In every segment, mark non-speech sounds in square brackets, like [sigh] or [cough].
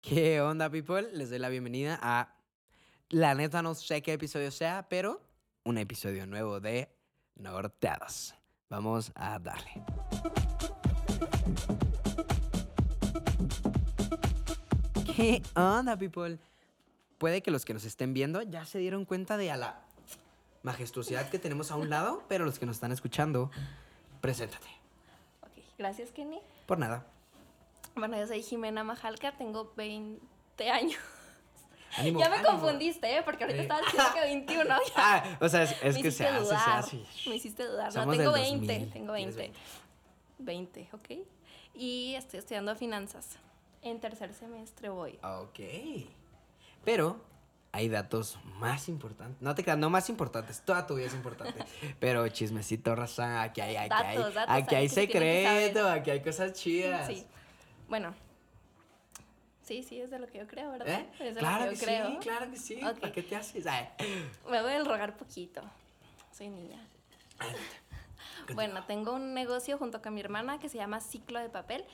¿Qué onda, people? Les doy la bienvenida a. La neta, no sé qué episodio sea, pero un episodio nuevo de Norteados. Vamos a darle. ¿Qué onda, people? Puede que los que nos estén viendo ya se dieron cuenta de a la majestuosidad que tenemos a un lado, pero los que nos están escuchando, preséntate. Ok, gracias Kenny. Por nada. Bueno, yo soy Jimena Majalca, tengo 20 años. Ánimo, ya me ánimo. confundiste, ¿eh? Porque ahorita Eh. estabas diciendo que 21. [laughs] Ya. Ah, o sea, es, es que se hace, se hace. Me hiciste dudar. No, tengo del 20. 2000. Tengo Tienes 20. 20, ok. Y estoy estudiando finanzas. En tercer semestre voy. Ok. Pero hay datos más importantes. No te creas, no más importantes. Toda tu vida es importante. [laughs] Pero chismecito, raza. Aquí hay, aquí Datos, hay, datos aquí hay secreto. Aquí hay cosas chidas. Sí. Bueno. Sí, sí, es de lo que yo creo, ¿verdad? ¿Eh? Es de Claro lo que que yo creo. sí, claro que sí. Ok. ¿Para qué te haces? Ay. Me voy a rogar poquito. Soy niña. [laughs] Bueno, tengo un negocio junto con mi hermana que se llama Ciclo de Papel.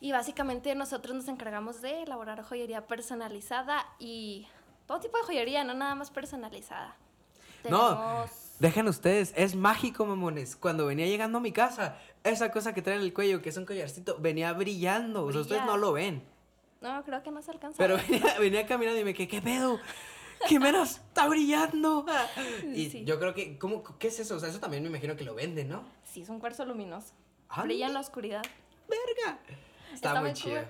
Y básicamente nosotros nos encargamos de elaborar joyería personalizada y todo tipo de joyería, no nada más personalizada. No, Tenemos- dejen ustedes, es mágico, mamones. Cuando venía llegando a mi casa, esa cosa que trae en el cuello, que es un collarcito, venía brillando. O sea, ustedes no lo ven. No, creo que no se alcanza. Pero [laughs] venía, venía caminando y me quedé, ¿qué pedo? Jimena está brillando. Y Sí. yo creo que, ¿cómo, ¿qué es eso? O sea, eso también me imagino que lo venden, ¿no? Sí, es un cuarzo luminoso. Ah, Brilla en la oscuridad. ¡Verga! Está, Está muy chido. cool.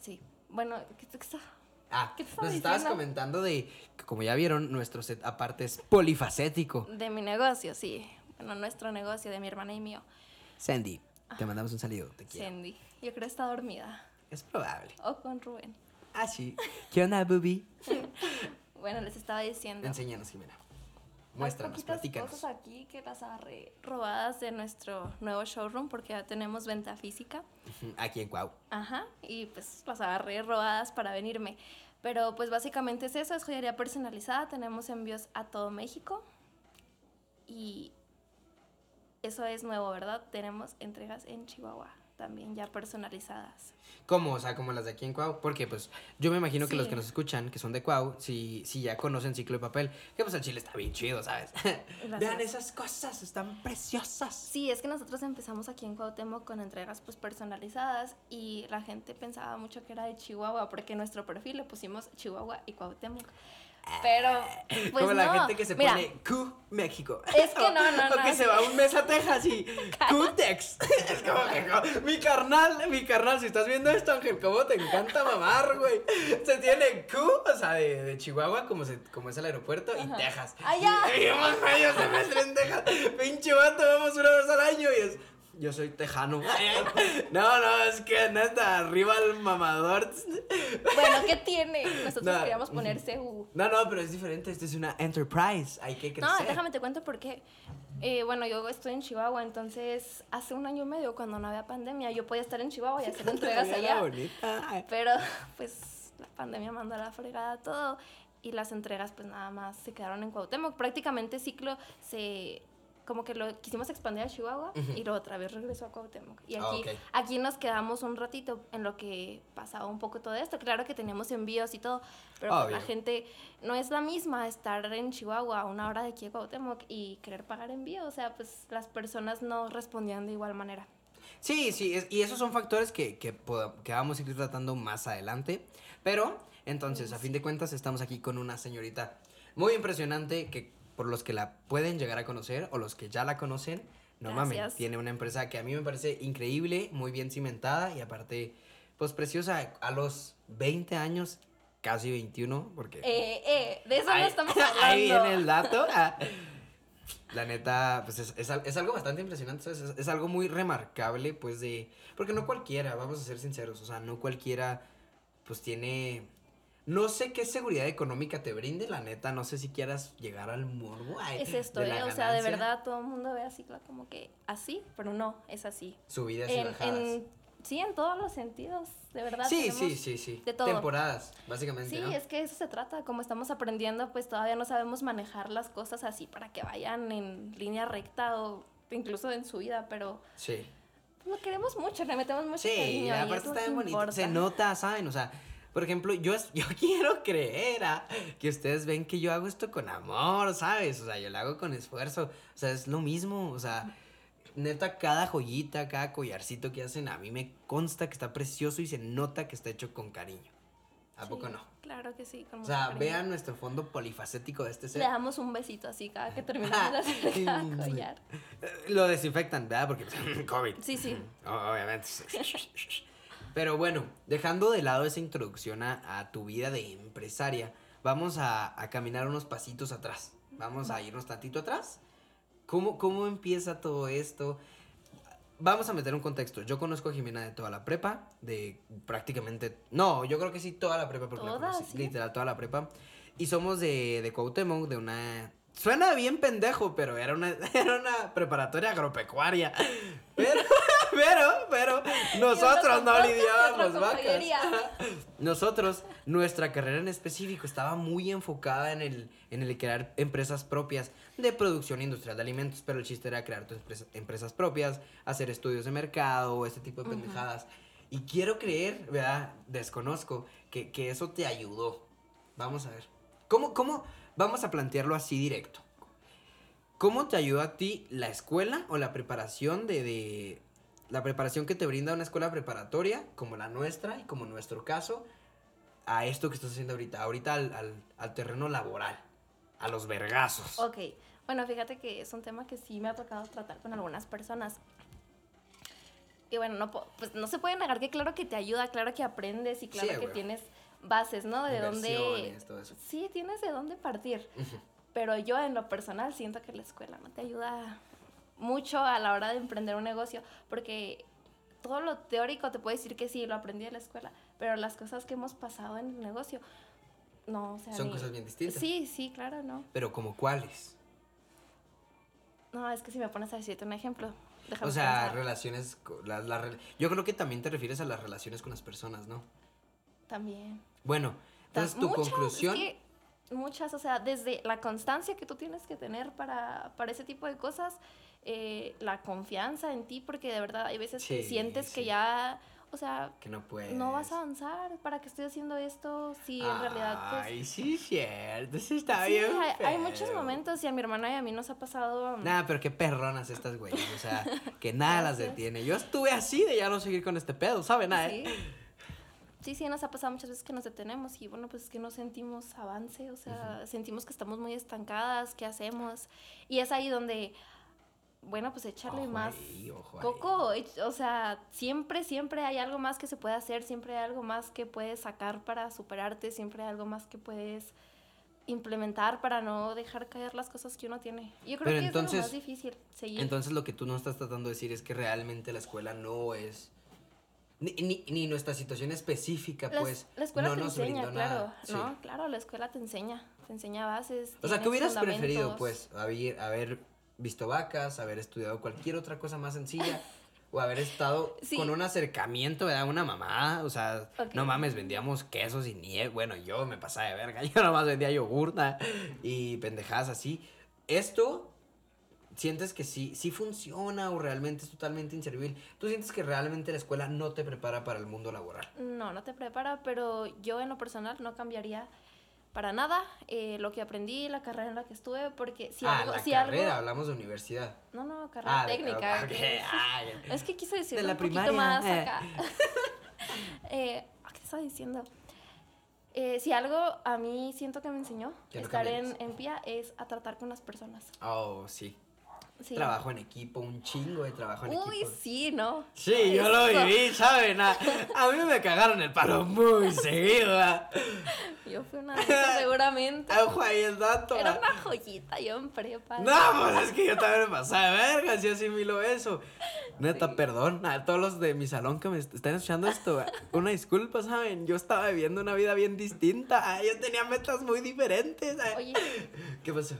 Sí. Bueno, ¿qué, está? Ah, ¿Qué te nos estabas comentando de que, como ya vieron, nuestro set aparte es polifacético. De mi negocio, sí. Bueno, nuestro negocio, de mi hermana y mío. Sandy, te mandamos un saludo, te quiero. Cindy. Yo creo que está dormida. Es probable. O con Rubén. Ah, sí. [laughs] ¿Qué onda, Bubi? [laughs] Bueno, les estaba diciendo. Enséñanos, Jimena. Hay Muéstranos, poquitas platícanos. cosas aquí que las agarré robadas de nuestro nuevo showroom porque ya tenemos venta física. Aquí en Cuau. Ajá, y pues las agarré robadas para venirme. Pero pues básicamente es eso, es joyería personalizada, tenemos envíos a todo México y eso es nuevo, ¿verdad? Tenemos entregas en Chihuahua también ya personalizadas. ¿Cómo? O sea, como las de aquí en Cuau. Porque, pues, yo me imagino que los que nos escuchan, que son de Cuau, si, si ya conocen Ciclo de Papel, que pues el chile está bien chido, ¿sabes? [laughs] Vean esas cosas, están preciosas. Sí, es que nosotros empezamos aquí en Cuauhtémoc con entregas pues personalizadas y la gente pensaba mucho que era de Chihuahua porque en nuestro perfil le pusimos Chihuahua y Cuauhtémoc. Pero pues como la gente que se Mira, pone Q México. Es que no, no, [laughs] o no. que se va un mes a Texas y [laughs] Q-Tex. [laughs] es como que mi carnal, mi carnal, si estás viendo esto, Ángel, cómo te encanta mamar, güey. Se tiene Q, o sea, de, de Chihuahua, como, se, como es el aeropuerto, y. Texas. ¡Ah, ya! Y, y vamos medio semestre en Texas. Pinche vato, vamos una vez al año y es. Yo soy tejano. [laughs] No, no, es que neta, arriba el mamador. Bueno, ¿qué tiene? Nosotros No. queríamos poner CU. No, no, pero es diferente. Esto es una enterprise. Hay que crecer. No, déjame te cuento por qué. Eh, bueno, yo estoy en Chihuahua, entonces hace un año y medio cuando no había pandemia, yo podía estar en Chihuahua y hacer [laughs] entregas allá. bonita. Pero pues la pandemia mandó a la fregada todo y las entregas pues nada más se quedaron en Cuauhtémoc. Prácticamente ciclo se como que lo quisimos expandir a Chihuahua y luego otra vez regresó a Cuauhtémoc. Y Ah, aquí, ok. aquí nos quedamos un ratito en lo que pasaba un poco todo esto. Claro que teníamos envíos y todo, pero pues, Obvio. la gente no es la misma estar en Chihuahua a una hora de aquí a Cuauhtémoc y querer pagar envío. O sea, pues las personas no respondían de igual manera. Sí, sí, es- y esos son factores que, que, que vamos a ir tratando más adelante. Pero, entonces, a fin de cuentas, estamos aquí con una señorita muy impresionante que por los que la pueden llegar a conocer o los que ya la conocen, no mames, tiene una empresa que a mí me parece increíble, muy bien cimentada y aparte, pues preciosa, a los 20 años, casi 21, porque... Eh, eh, de eso no estamos [laughs] hablando. Ahí viene el dato. [laughs] La neta, pues es, es al- es algo bastante impresionante, ¿sabes? Es, es algo muy remarcable, pues de... Porque no cualquiera, vamos a ser sinceros, o sea, no cualquiera, pues tiene... No sé qué seguridad económica te brinde, la neta, no sé si quieras llegar al morbo. ay, Es esto, de la ¿eh? O sea, de verdad todo el mundo ve a Cicla como que así, pero no, es así. Subidas y En, bajadas. en- sí, en todos los sentidos, de verdad. sí, sí, sí, sí. De todo. Temporadas, básicamente, Sí, ¿no? es que eso se trata. Como estamos aprendiendo, pues todavía no sabemos manejar las cosas así para que vayan en línea recta o incluso en su vida, pero Sí. lo queremos mucho, le metemos mucho Sí, cariño. y aparte está bien bonito. Se nota, ¿saben? O sea, Por ejemplo, yo, [laughs] yo quiero creer ah, que ustedes ven que yo hago esto con amor, ¿sabes? O sea, yo lo hago con esfuerzo. O sea, es lo mismo. O sea, neta, cada joyita, cada collarcito que hacen, a mí me consta que está precioso y se nota que está hecho con cariño. ¿A Sí, poco no? Claro que sí. con O sea, vean nuestro fondo polifacético de este Le set. damos un besito así cada que terminamos de [laughs] hacer cada collar. Eh, Lo desinfectan, ¿verdad? Porque [laughs] COVID. Sí, sí. Obviamente. Pero bueno, dejando de lado esa introducción a, a tu vida de empresaria, vamos a, a caminar unos pasitos atrás. Vamos a irnos tantito atrás. ¿Cómo, ¿Cómo empieza todo esto? Vamos a meter un contexto. Yo conozco a Jimena de toda la prepa, de prácticamente... No, yo creo que sí, toda la prepa, porque la conocí, sí. literal, toda la prepa. Y somos de, de Cuauhtémoc, de una... Suena bien pendejo, pero era una, [laughs] era una preparatoria agropecuaria. Pero, [laughs] pero, pero, nosotros no lidiábamos vacas. [laughs] Nosotros, nuestra carrera en específico estaba muy enfocada en el, en el crear empresas propias de producción industrial de alimentos, pero el chiste era crear tus empresa- empresas propias, hacer estudios de mercado, este tipo de pendejadas. Y quiero creer, ¿verdad? Desconozco, que, que eso te ayudó. Vamos a ver. ¿Cómo, cómo? Vamos a plantearlo así directo. ¿Cómo te ayudó a ti la escuela o la preparación de, de- la preparación que te brinda una escuela preparatoria como la nuestra y como nuestro caso a esto que estás haciendo ahorita, ahorita al, al- al terreno laboral, a los vergazos? Ok, bueno, fíjate que es un tema que sí me ha tocado tratar con algunas personas. Y bueno, no, pues no se puede negar que claro que te ayuda, claro que aprendes y claro Sí, que tienes bases, ¿no? De dónde... Inversiones, todo eso. Sí, tienes de dónde partir. Pero yo en lo personal siento que la escuela no te ayuda mucho a la hora de emprender un negocio, porque todo lo teórico te puede decir que sí, lo aprendí en la escuela, pero las cosas que hemos pasado en el negocio, no, o sea... Son cosas bien distintas. Sí, sí, claro, no. Pero como cuáles? No, es que si me pones a decirte un ejemplo. déjame O sea, pensar. relaciones, co- la- la rel- yo creo que también te refieres a las relaciones con las personas, ¿no? También. Bueno, entonces tu Muchas, es conclusión... que muchas, o sea, desde la constancia que tú tienes que tener para, para ese tipo de cosas, eh, la confianza en ti, porque de verdad hay veces que Sí, sientes que ya, o sea, Que no puedes. no vas a avanzar, ¿para qué estoy haciendo esto? Si en realidad, pues... Ay, sí, cierto. Sí, está sí, bien. hay, hay muchos momentos y a mi hermana y a mí nos ha pasado... Nah, pero qué perronas estas güeyes. O sea, que nada las detiene. Yo estuve así de ya no seguir con este pedo, ¿saben? Nada. ¿eh? Sí, sí, nos ha pasado muchas veces que nos detenemos y bueno, pues es que no sentimos avance, o sea, sentimos que estamos muy estancadas, ¿qué hacemos? Y es ahí donde, bueno, pues echarle Ojo más ahí, coco, ech- o sea, siempre, siempre hay algo más que se puede hacer, siempre hay algo más que puedes sacar para superarte, siempre hay algo más que puedes implementar para no dejar caer las cosas que uno tiene. Yo creo Pero que es entonces- lo más difícil, seguir. Entonces lo que tú no estás tratando de decir es que realmente la escuela no es... Ni, ni, ni nuestra situación específica, La es- pues, la escuela no te nos enseña, brindó claro, nada. Sí. ¿no? Claro, la escuela te enseña, te enseña bases. O sea, ¿qué hubieras preferido, pues? Haber, haber visto vacas, haber estudiado cualquier otra cosa más sencilla, [laughs] o haber estado Sí. con un acercamiento, ¿verdad? Una mamá, o sea, no mames, vendíamos quesos y nieve. Bueno, yo me pasaba de verga, [laughs] yo nomás vendía yogurta y pendejadas así. Esto, ¿sientes que sí, sí funciona o realmente es totalmente inservible? ¿Tú sientes que realmente la escuela no te prepara para el mundo laboral? No, no te prepara, pero yo en lo personal no cambiaría para nada eh, lo que aprendí, la carrera en la que estuve, porque si ah, algo... la si carrera, algo, hablamos de universidad. no, no, carrera Ah, de- técnica. que- [laughs] ah. [laughs] Es que quise decir De la un poquito primaria, más eh. acá. [laughs] eh, ¿Qué estaba diciendo? Eh, si algo a mí siento que me enseñó estar en, en PIA es a tratar con las personas. Oh, sí. Sí. Trabajo en equipo, un chingo de trabajo en Uy, equipo. sí, ¿no? Sí, yo lo viví, ¿saben? A, a mí me cagaron el palo muy seguido. Yo fui una de seguramente. [laughs] Ojo ahí el dato. Era una joyita yo en prepa. No, pues es que yo también me pasaba de verga, si asimilo eso. Neta, Sí. perdón a todos los de mi salón que me est- están escuchando esto. Una disculpa, ¿saben? Yo estaba viviendo una vida bien distinta. ah, Yo tenía metas muy diferentes. Oye, ¿Qué pasó?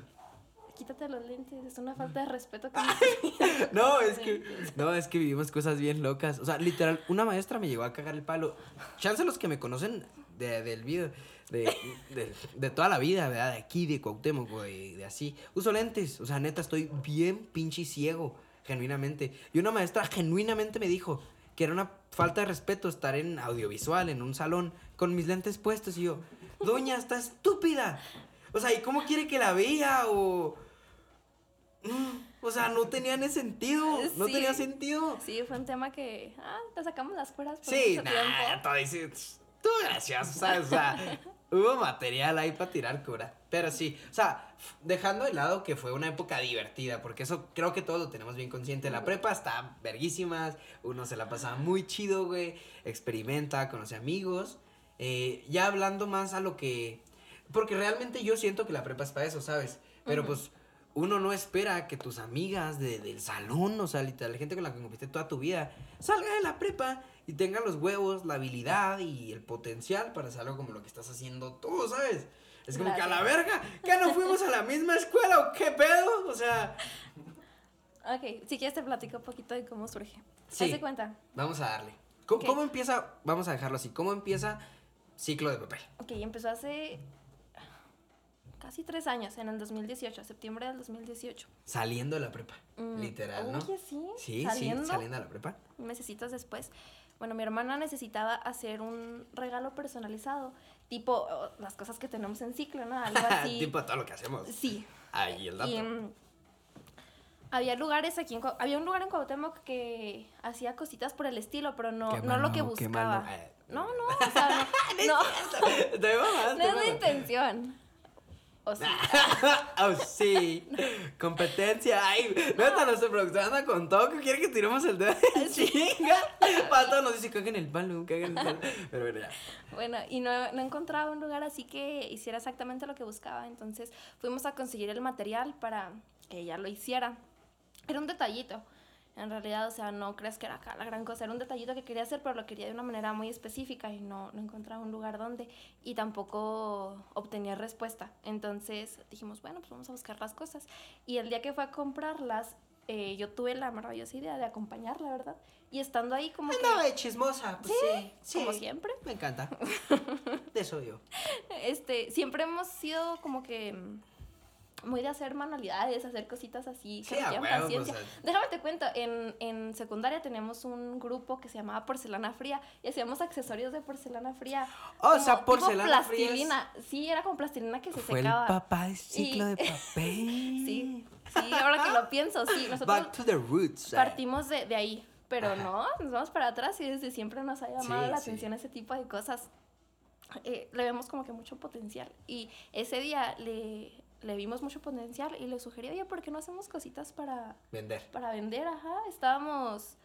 Quítate los lentes, es una falta de respeto. que [laughs] No, es que, [laughs] no, es que vivimos cosas bien locas. O sea, literal, una maestra me llegó a cagar el palo. Chance los que me conocen de- del video, de, de, de toda la vida, ¿verdad? De aquí, de Cuauhtémoc, güey, de así. Uso lentes, o sea, neta, estoy bien pinche ciego, genuinamente. Y una maestra genuinamente me dijo que era una falta de respeto estar en audiovisual, en un salón, con mis lentes puestos y yo, doña, está estúpida. O sea, ¿y cómo quiere que la vea? O... O sea, no tenía ni sentido. No Sí. tenía sentido. Sí, fue un tema que, ah, te sacamos las cuerdas por Sí, nah, todo dice, tú gracioso, ¿sabes? O sea, [laughs] hubo material ahí para tirar cura. Pero sí, o sea, dejando de lado que fue una época divertida, porque eso creo que todos lo tenemos bien consciente. La prepa está verguísimas, uno se la pasa muy chido, güey, experimenta, conoce amigos. Eh, ya hablando más a lo que... Porque realmente yo siento que la prepa es para eso, ¿sabes? Pero pues uno no espera que tus amigas de- del salón, o sea, literal, la gente con la que conviviste toda tu vida, salga de la prepa y tenga los huevos, la habilidad y el potencial para hacer algo como lo que estás haciendo tú, ¿sabes? Es como que a la verga, ¿que no fuimos a la misma escuela o qué pedo? O sea, Ok, si quieres te platico un poquito de cómo surge. Sí. ¿Haz de cuenta? vamos a darle. ¿Cómo, cómo empieza? Vamos a dejarlo así. ¿Cómo empieza ciclo de papel? Ok, empezó hace casi tres años, en el 2018, septiembre del 2018. Saliendo de la prepa, Mm, literal, ¿no? Oye, sí, Sí, saliendo, sí, saliendo de la prepa. Mesecitos después. Bueno, mi hermana necesitaba hacer un regalo personalizado, tipo las cosas que tenemos en ciclo, ¿no? Algo [laughs] así. tipo todo lo que hacemos. Sí. Ahí el dato. Y mm, había lugares aquí en había un lugar en Cuauhtémoc que hacía cositas por el estilo, pero no, Qué no lo que no, qué mal, buscaba. no. Eh, No, no, o sea, [laughs] no, no, [laughs] no te es la intención. [laughs] Oh, sí. Competencia. Ay, neta, nuestra productora anda con todo que quiere que tiremos el dedo. [laughs] Chinga. Pato nos dice, caguen el palo, caguen el palo. Pero bueno, ya. Bueno, y no, no encontraba un lugar así que hiciera exactamente lo que buscaba. Entonces fuimos a conseguir el material para que ella lo hiciera. Era un detallito. En realidad, o sea, no crees que era acá la gran cosa. Era un detallito que quería hacer, pero lo quería de una manera muy específica y no, no encontraba un lugar donde. Y tampoco obtenía respuesta. Entonces dijimos, bueno, pues vamos a buscar las cosas. Y el día que fue a comprarlas, eh, yo tuve la maravillosa idea de acompañarla, ¿verdad? Y estando ahí como que... Andaba de chismosa. Pues sí, sí. Como siempre. Me encanta. [laughs] De eso yo. este, siempre hemos sido como que mm, muy de hacer manualidades, hacer cositas así, Sí, que paciencia. Déjame te cuento, en, en secundaria teníamos un grupo que se llamaba Porcelana Fría y hacíamos accesorios de porcelana fría. Oh, o como sea, tipo porcelana fría es- plastilina. Sí, era con plastilina que se Fue el secaba. papá de ciclo Y- de [laughs] papel. Sí, sí, ahora que lo pienso, sí, nosotros Back to the roots. eh. partimos de, de ahí, pero Ajá. no, nos vamos para atrás y desde siempre nos ha llamado Sí, la sí. atención ese tipo de cosas. Eh, le vemos como que mucho potencial y ese día le, le vimos mucho potencial y le sugerí, oye, ¿por qué no hacemos cositas para, Vender. para vender? Ajá, estábamos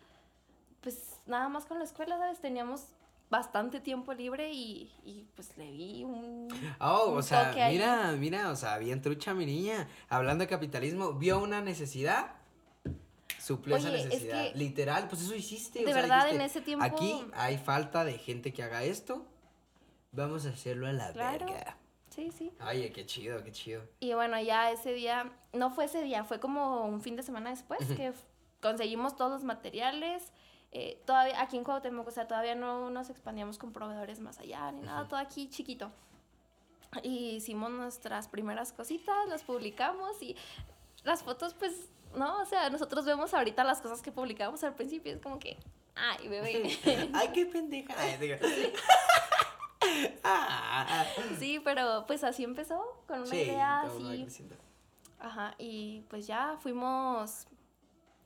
pues nada más con la escuela, ¿sabes? Teníamos bastante tiempo libre y, y, pues le vi un... Oh, o sea, ahí. mira, mira, o sea, bien trucha mi niña. Hablando de capitalismo, vio una necesidad, suplió esa es necesidad. que- Literal, pues eso hiciste. o De sea, verdad, dijiste, en ese tiempo- Aquí hay falta de gente que haga esto. Vamos a hacerlo a la Claro. verga. Sí, sí. Oye, qué chido, qué chido. Y bueno, ya ese día, no fue ese día, fue como un fin de semana después que conseguimos todos los materiales. eh, todavía aquí en Cuauhtémoc, o sea, todavía no nos expandíamos con proveedores más allá ni nada, todo aquí chiquito. Y hicimos nuestras primeras cositas, las publicamos y las fotos, pues, no, o sea, nosotros vemos ahorita las cosas que publicamos al principio, es como que, ay, bebé. [laughs] Ay, qué pendeja. [laughs] Ay, [laughs] [laughs] sí, pero pues así empezó, con una sí, idea así. Ajá, y pues ya fuimos,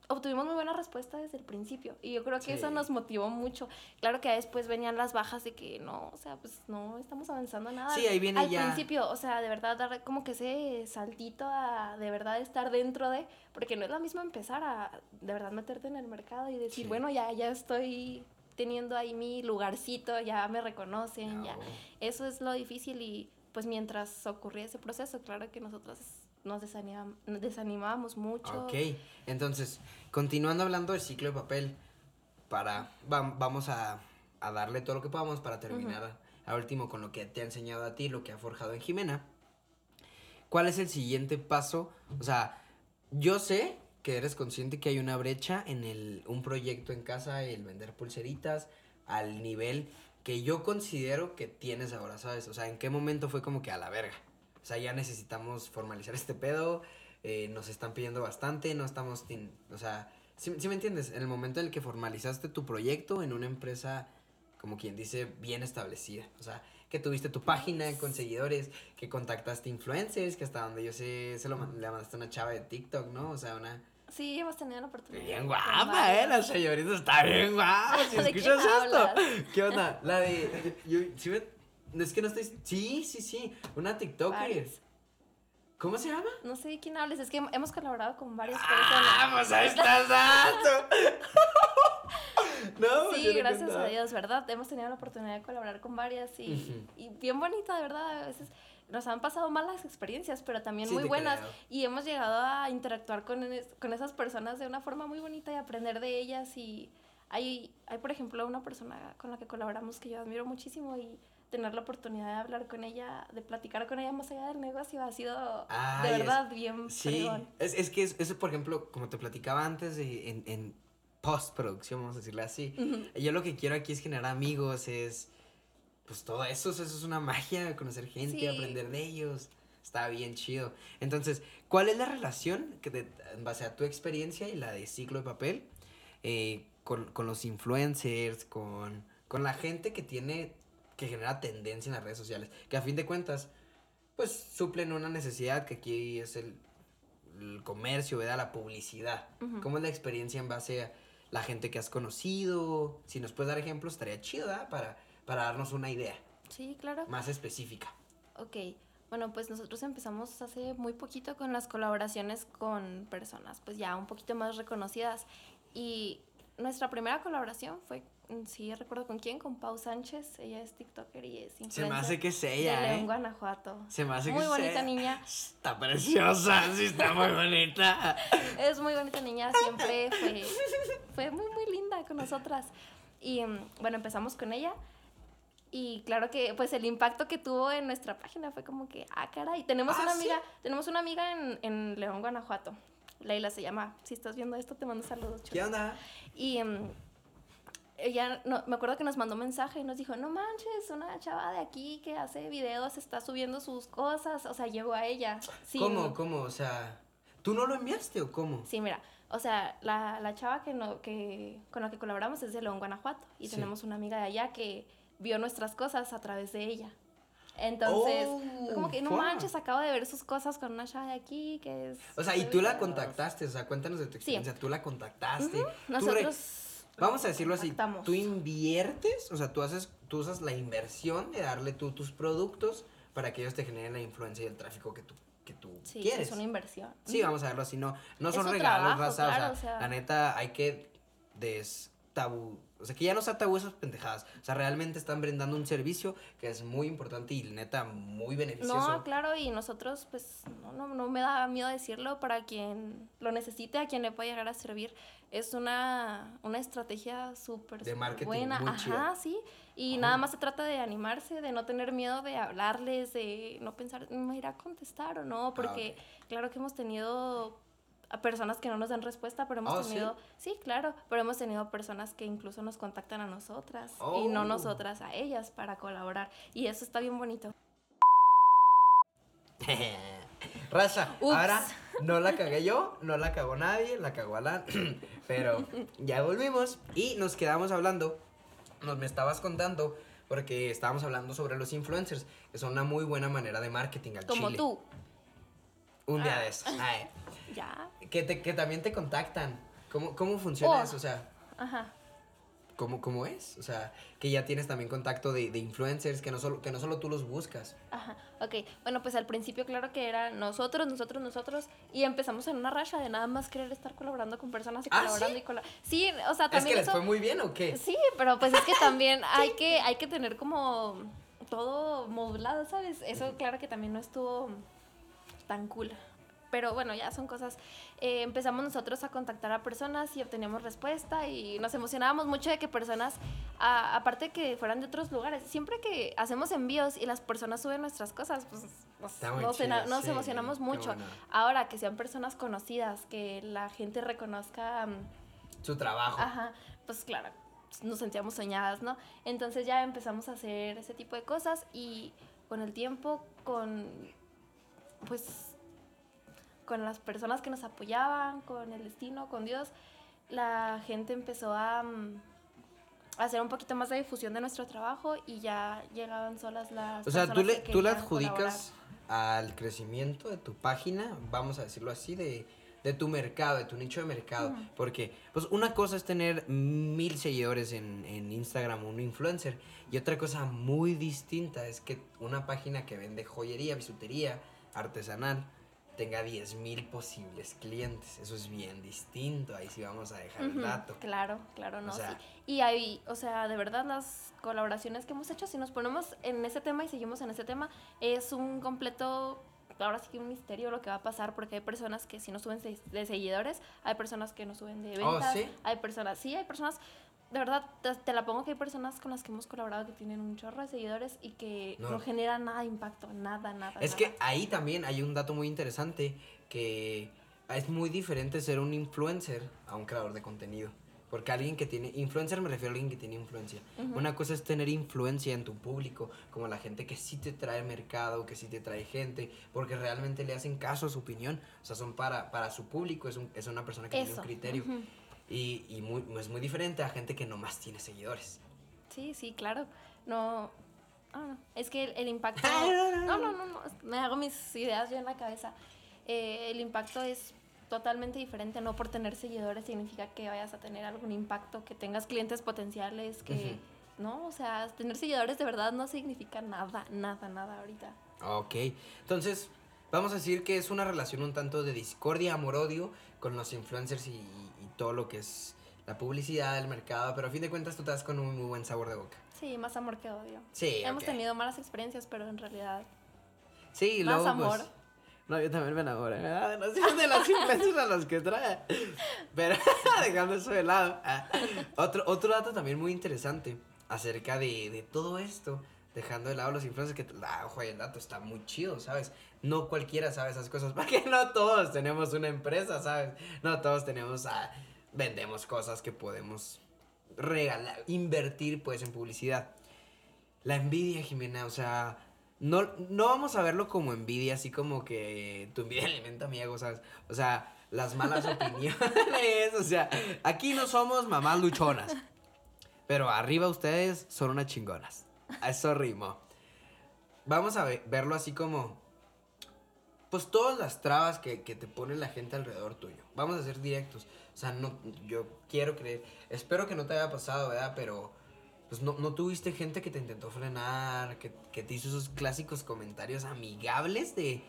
obtuvimos muy buena respuesta desde el principio y yo creo que eso Sí. nos motivó mucho. Claro que después venían las bajas de que no, o sea, pues no estamos avanzando nada. Sí, ahí viene Al ya. principio, o sea, de verdad dar como que ese saltito a de verdad estar dentro de, porque no es lo mismo empezar a de verdad meterte en el mercado y decir, Sí. bueno, ya, ya estoy teniendo ahí mi lugarcito, ya me reconocen, ya. No. Eso es lo difícil y pues mientras ocurría ese proceso, claro que nosotros nos desanimábamos mucho. Ok, entonces, continuando hablando del ciclo de papel, para, va- vamos a, a darle todo lo que podamos para terminar a último con lo que te ha enseñado a ti, lo que ha forjado en Jimena. ¿Cuál es el siguiente paso? O sea, yo sé que eres consciente que hay una brecha en el, un proyecto en casa, el vender pulseritas, al nivel que yo considero que tienes ahora, ¿sabes? O sea, ¿en qué momento fue como que a la verga? O sea, ya necesitamos formalizar este pedo, eh, nos están pidiendo bastante, no estamos, o sea, ¿sí, me entiendes? En el momento en el que formalizaste tu proyecto en una empresa como quien dice, bien establecida. O sea, que tuviste tu página con seguidores, que contactaste influencers, que hasta donde yo sé, se lo le mandaste a una chava de TikTok, ¿no? O sea, una... Sí, hemos tenido la oportunidad. Bien guapa, varios. ¿eh? La señorita está bien guapa. Si [laughs] ¿De quién escuchas esto. ¿Qué onda? La de... Yo, sí me- es que no estoy... Sí, sí, sí. Una TikToker. Varios. ¿Cómo se llama? No sé de quién hables, es que hemos colaborado con varias Ah, personas. pues ahí dato. [laughs] no, pues Sí, gracias a Dios, ¿verdad? Hemos tenido la oportunidad de colaborar con varias y, y bien bonita, de verdad. A veces nos han pasado malas experiencias, pero también Sí, muy buenas. creo. Y hemos llegado a interactuar con, es- con esas personas de una forma muy bonita y aprender de ellas. Y hay, hay, por ejemplo, una persona con la que colaboramos que yo admiro muchísimo y tener la oportunidad de hablar con ella, de platicar con ella más allá del negocio, ha sido Ay, de es- verdad bien Sí, es, es que es- eso, por ejemplo, como te platicaba antes, en, en postproducción, vamos a decirle así, yo lo que quiero aquí es generar amigos, es, pues todo eso, eso es una magia, conocer gente, Sí. aprender de ellos, está bien chido. Entonces, ¿cuál es la relación que te- en base a tu experiencia y la de ciclo de papel eh, con, con los influencers, con, con la gente que tiene, que genera tendencia en las redes sociales, que a fin de cuentas, pues suplen una necesidad que aquí es el, el comercio, ¿verdad? La publicidad. ¿Cómo es la experiencia en base a la gente que has conocido? Si nos puedes dar ejemplos, estaría chido, ¿verdad? Para, para darnos una idea Sí, claro. más específica. Ok, bueno, pues nosotros empezamos hace muy poquito con las colaboraciones con personas, pues ya un poquito más reconocidas. Y nuestra primera colaboración fue, mm, sí recuerdo con quién, con Pau Sánchez. Ella es TikToker y es influencer. Se me hace que es de ella, León, ¿eh? Guanajuato. Se me hace que Muy bonita ella. niña. [laughs] Está preciosa, sí, está muy bonita. [laughs] Es muy bonita niña, siempre fue, fue muy, muy linda con nosotras. Y mm, bueno, empezamos con ella. Y claro que pues el impacto que tuvo en nuestra página fue como que, ah, caray, tenemos Ah, una ¿sí? amiga, tenemos una amiga en, en León, Guanajuato. Leila se llama. Si estás viendo esto, te mando saludos. chula. ¿Qué onda? Y mm, ella, no, me acuerdo que nos mandó un mensaje y nos dijo, no manches, una chava de aquí que hace videos, está subiendo sus cosas. O sea, llegó a ella. sin- ¿Cómo, cómo? O sea, ¿tú no lo enviaste o cómo? Sí, mira, o sea, la, la chava que, no, que con la que colaboramos es de León, Guanajuato. Y Sí. tenemos una amiga de allá que vio nuestras cosas a través de ella. Entonces, Oh, como que no manches, acabo de ver sus cosas con una chava de aquí que es... O sea, y tú la videos". contactaste, o sea, cuéntanos de tu experiencia. Tú la contactaste. Nosotros... Vamos a decirlo así, contactamos. tú inviertes, o sea, tú haces, tú usas la inversión de darle tú tus productos para que ellos te generen la influencia y el tráfico que tú, que tú Sí, quieres. es una inversión. Sí, vamos a verlo así, no, no son regalos, trabajo, raza, o, sea, claro, o sea. la neta hay que destabú, o sea, que ya no sea tabú esas pendejadas, o sea, realmente están brindando un servicio que es muy importante y neta muy beneficioso. No, claro, y nosotros, pues, no, no, no me da miedo decirlo para quien lo necesite, a quien le pueda llegar a servir. Es una, una estrategia súper De súper marketing buena. muy Ajá, sí. Y Ajá. nada más se trata de animarse, de no tener miedo de hablarles, de no pensar, me irá a contestar o no, porque claro que hemos tenido a personas que no nos dan respuesta, pero hemos Oh, ¿sí? tenido, ¿sí? claro, pero hemos tenido personas que incluso nos contactan a nosotras y no Oh. nosotras a ellas para colaborar. Y eso está bien bonito. [laughs] Raza, Ups. ahora no la cagué yo, no la cagó nadie, la cagó Alan, [clears throat] pero ya volvimos y nos quedamos hablando, nos me estabas contando, porque estábamos hablando sobre los influencers, que son una muy buena manera de marketing al Como chile. tú. Un día Ah. de estos. Ay, Ya. que, te, que también te contactan. ¿Cómo, cómo funciona Oh. eso? O sea, Ajá. ¿cómo, ¿cómo es? O sea, que ya tienes también contacto de, de influencers, que no, solo, que no solo tú los buscas. Ajá, ok. Bueno, pues al principio claro que era nosotros, nosotros, nosotros. Y empezamos en una racha de nada más querer estar colaborando con personas y ¿Ah, colaborando sí? y colaborando. Sí, o sea, ¿Es que también les eso... fue muy bien o qué? Sí, pero pues es que también [laughs] hay que, hay que tener como todo modulado, ¿sabes? Eso claro que también no estuvo tan cool. Pero bueno, ya son cosas. eh, empezamos nosotros a contactar a personas y obteníamos respuesta y nos emocionábamos mucho de que personas, a- aparte que fueran de otros lugares, siempre que hacemos envíos y las personas suben nuestras cosas, pues nos, nos chido, nos sí, emocionamos mucho. bueno. Ahora que sean personas conocidas, que la gente reconozca... mm, Su trabajo. Ajá, pues claro, nos sentíamos soñadas, ¿no? Entonces ya empezamos a hacer ese tipo de cosas y con el tiempo, con pues con las personas que nos apoyaban, con el destino, con Dios, la gente empezó a, mm, hacer un poquito más de difusión de nuestro trabajo y ya llegaban solas las O sea, tú personas le, que tú le adjudicas al crecimiento de tu página, vamos a decirlo así, de, de tu mercado, de tu nicho de mercado. Porque, pues, una cosa es tener mil seguidores en, en Instagram, un influencer, y otra cosa muy distinta es que una página que vende joyería, bisutería, artesanal, tenga 10 mil posibles clientes. Eso es bien distinto. Ahí sí vamos a dejar el dato. Claro, claro, no, sea- sí. Y hay, o sea, de verdad las colaboraciones que hemos hecho, si nos ponemos en ese tema y seguimos en ese tema, es un completo, ahora sí que un misterio lo que va a pasar, porque hay personas que si no suben de seguidores, hay personas que no suben de Oh, ventas, ¿sí? hay personas, sí, hay personas, de verdad, te, te la pongo que hay personas con las que hemos colaborado que tienen un chorro de seguidores y que No. no, generan nada de impacto, nada, nada. Es nada. que ahí también hay un dato muy interesante que es muy diferente ser un influencer a un creador de contenido. Porque alguien que tiene, influencer me refiero a alguien que tiene influencia. Una cosa es tener influencia en tu público, como la gente que sí te trae mercado, que sí te trae gente, porque realmente le hacen caso a su opinión. O sea, son para, para su público, es, un- es una persona que tiene un criterio. ujú. Y, y muy, es muy diferente a gente que nomás tiene seguidores. Sí, sí, claro. No, no, no. Es que el, el impacto. [laughs] Ah, no, no, No, no. Me hago mis ideas yo en la cabeza. Eh, el impacto es totalmente diferente. No por tener seguidores significa que vayas a tener algún impacto, que tengas clientes potenciales, que. No, o sea, tener seguidores de verdad no significa nada, nada, nada ahorita. Ok, entonces vamos a decir que es una relación un tanto de discordia, amor-odio con los influencers y todo lo que es la publicidad, el mercado, pero a fin de cuentas tú te das con un muy buen sabor de boca. Sí, más amor que odio. Sí, Hemos tenido malas experiencias, pero en realidad. Sí, Más luego, amor. pues, no, yo también me enamoré, ¿verdad? No sé de las influencers a los que trae. Pero [laughs] dejando eso de lado. ah, Otro, otro dato también muy interesante acerca de, de todo esto, dejando de lado los influencers, que, ah, ojo, el dato está muy chido, ¿sabes? No cualquiera sabe esas cosas, [laughs] porque no todos tenemos una empresa, ¿sabes? No todos tenemos, ah, vendemos cosas que podemos regalar, invertir pues en publicidad. La envidia, Jimena, o sea, no, no vamos a verlo como envidia, así como que tu envidia [laughs] alimenta mi ego, ¿sabes? O sea, las malas opiniones, [laughs] o sea, aquí no somos mamás luchonas, pero arriba ustedes son unas chingonas. A eso rimo. Vamos a ve- verlo así como, pues todas las trabas que, que te pone la gente alrededor tuyo. Vamos a ser directos. O sea, no, yo quiero creer, espero que no te haya pasado, ¿verdad? Pero pues no, no tuviste gente que te intentó frenar, que, que te hizo esos clásicos comentarios amigables de,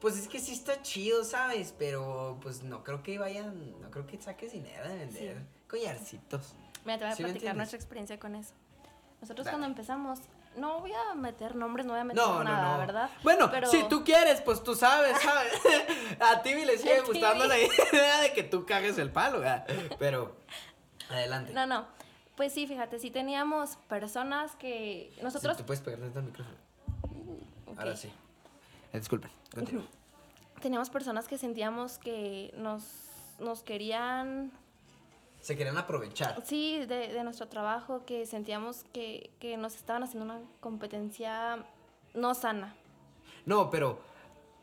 pues es que sí está chido, ¿sabes? Pero pues no creo que vayan, no creo que saques dinero de vender collarcitos. Mira, te voy a ¿Sí me platicar nuestra experiencia con eso. Nosotros Dale. cuando empezamos, no voy a meter nombres, no voy a meter No, nada, no. ¿verdad? Bueno, Pero- si tú quieres, pues tú sabes, ¿sabes? [laughs] A ti le sigue gustando Tibi. la idea de que tú cagues el palo, ¿verdad? Pero, adelante. No, no. Pues sí, fíjate, sí teníamos personas que nosotros... Te puedes pegar dentro del micrófono. Ok. Ahora sí. Eh, disculpen, continúa. Teníamos personas que sentíamos que nos, nos querían, Se querían aprovechar. sí, de, de nuestro trabajo, que sentíamos que, que nos estaban haciendo una competencia no sana. No, pero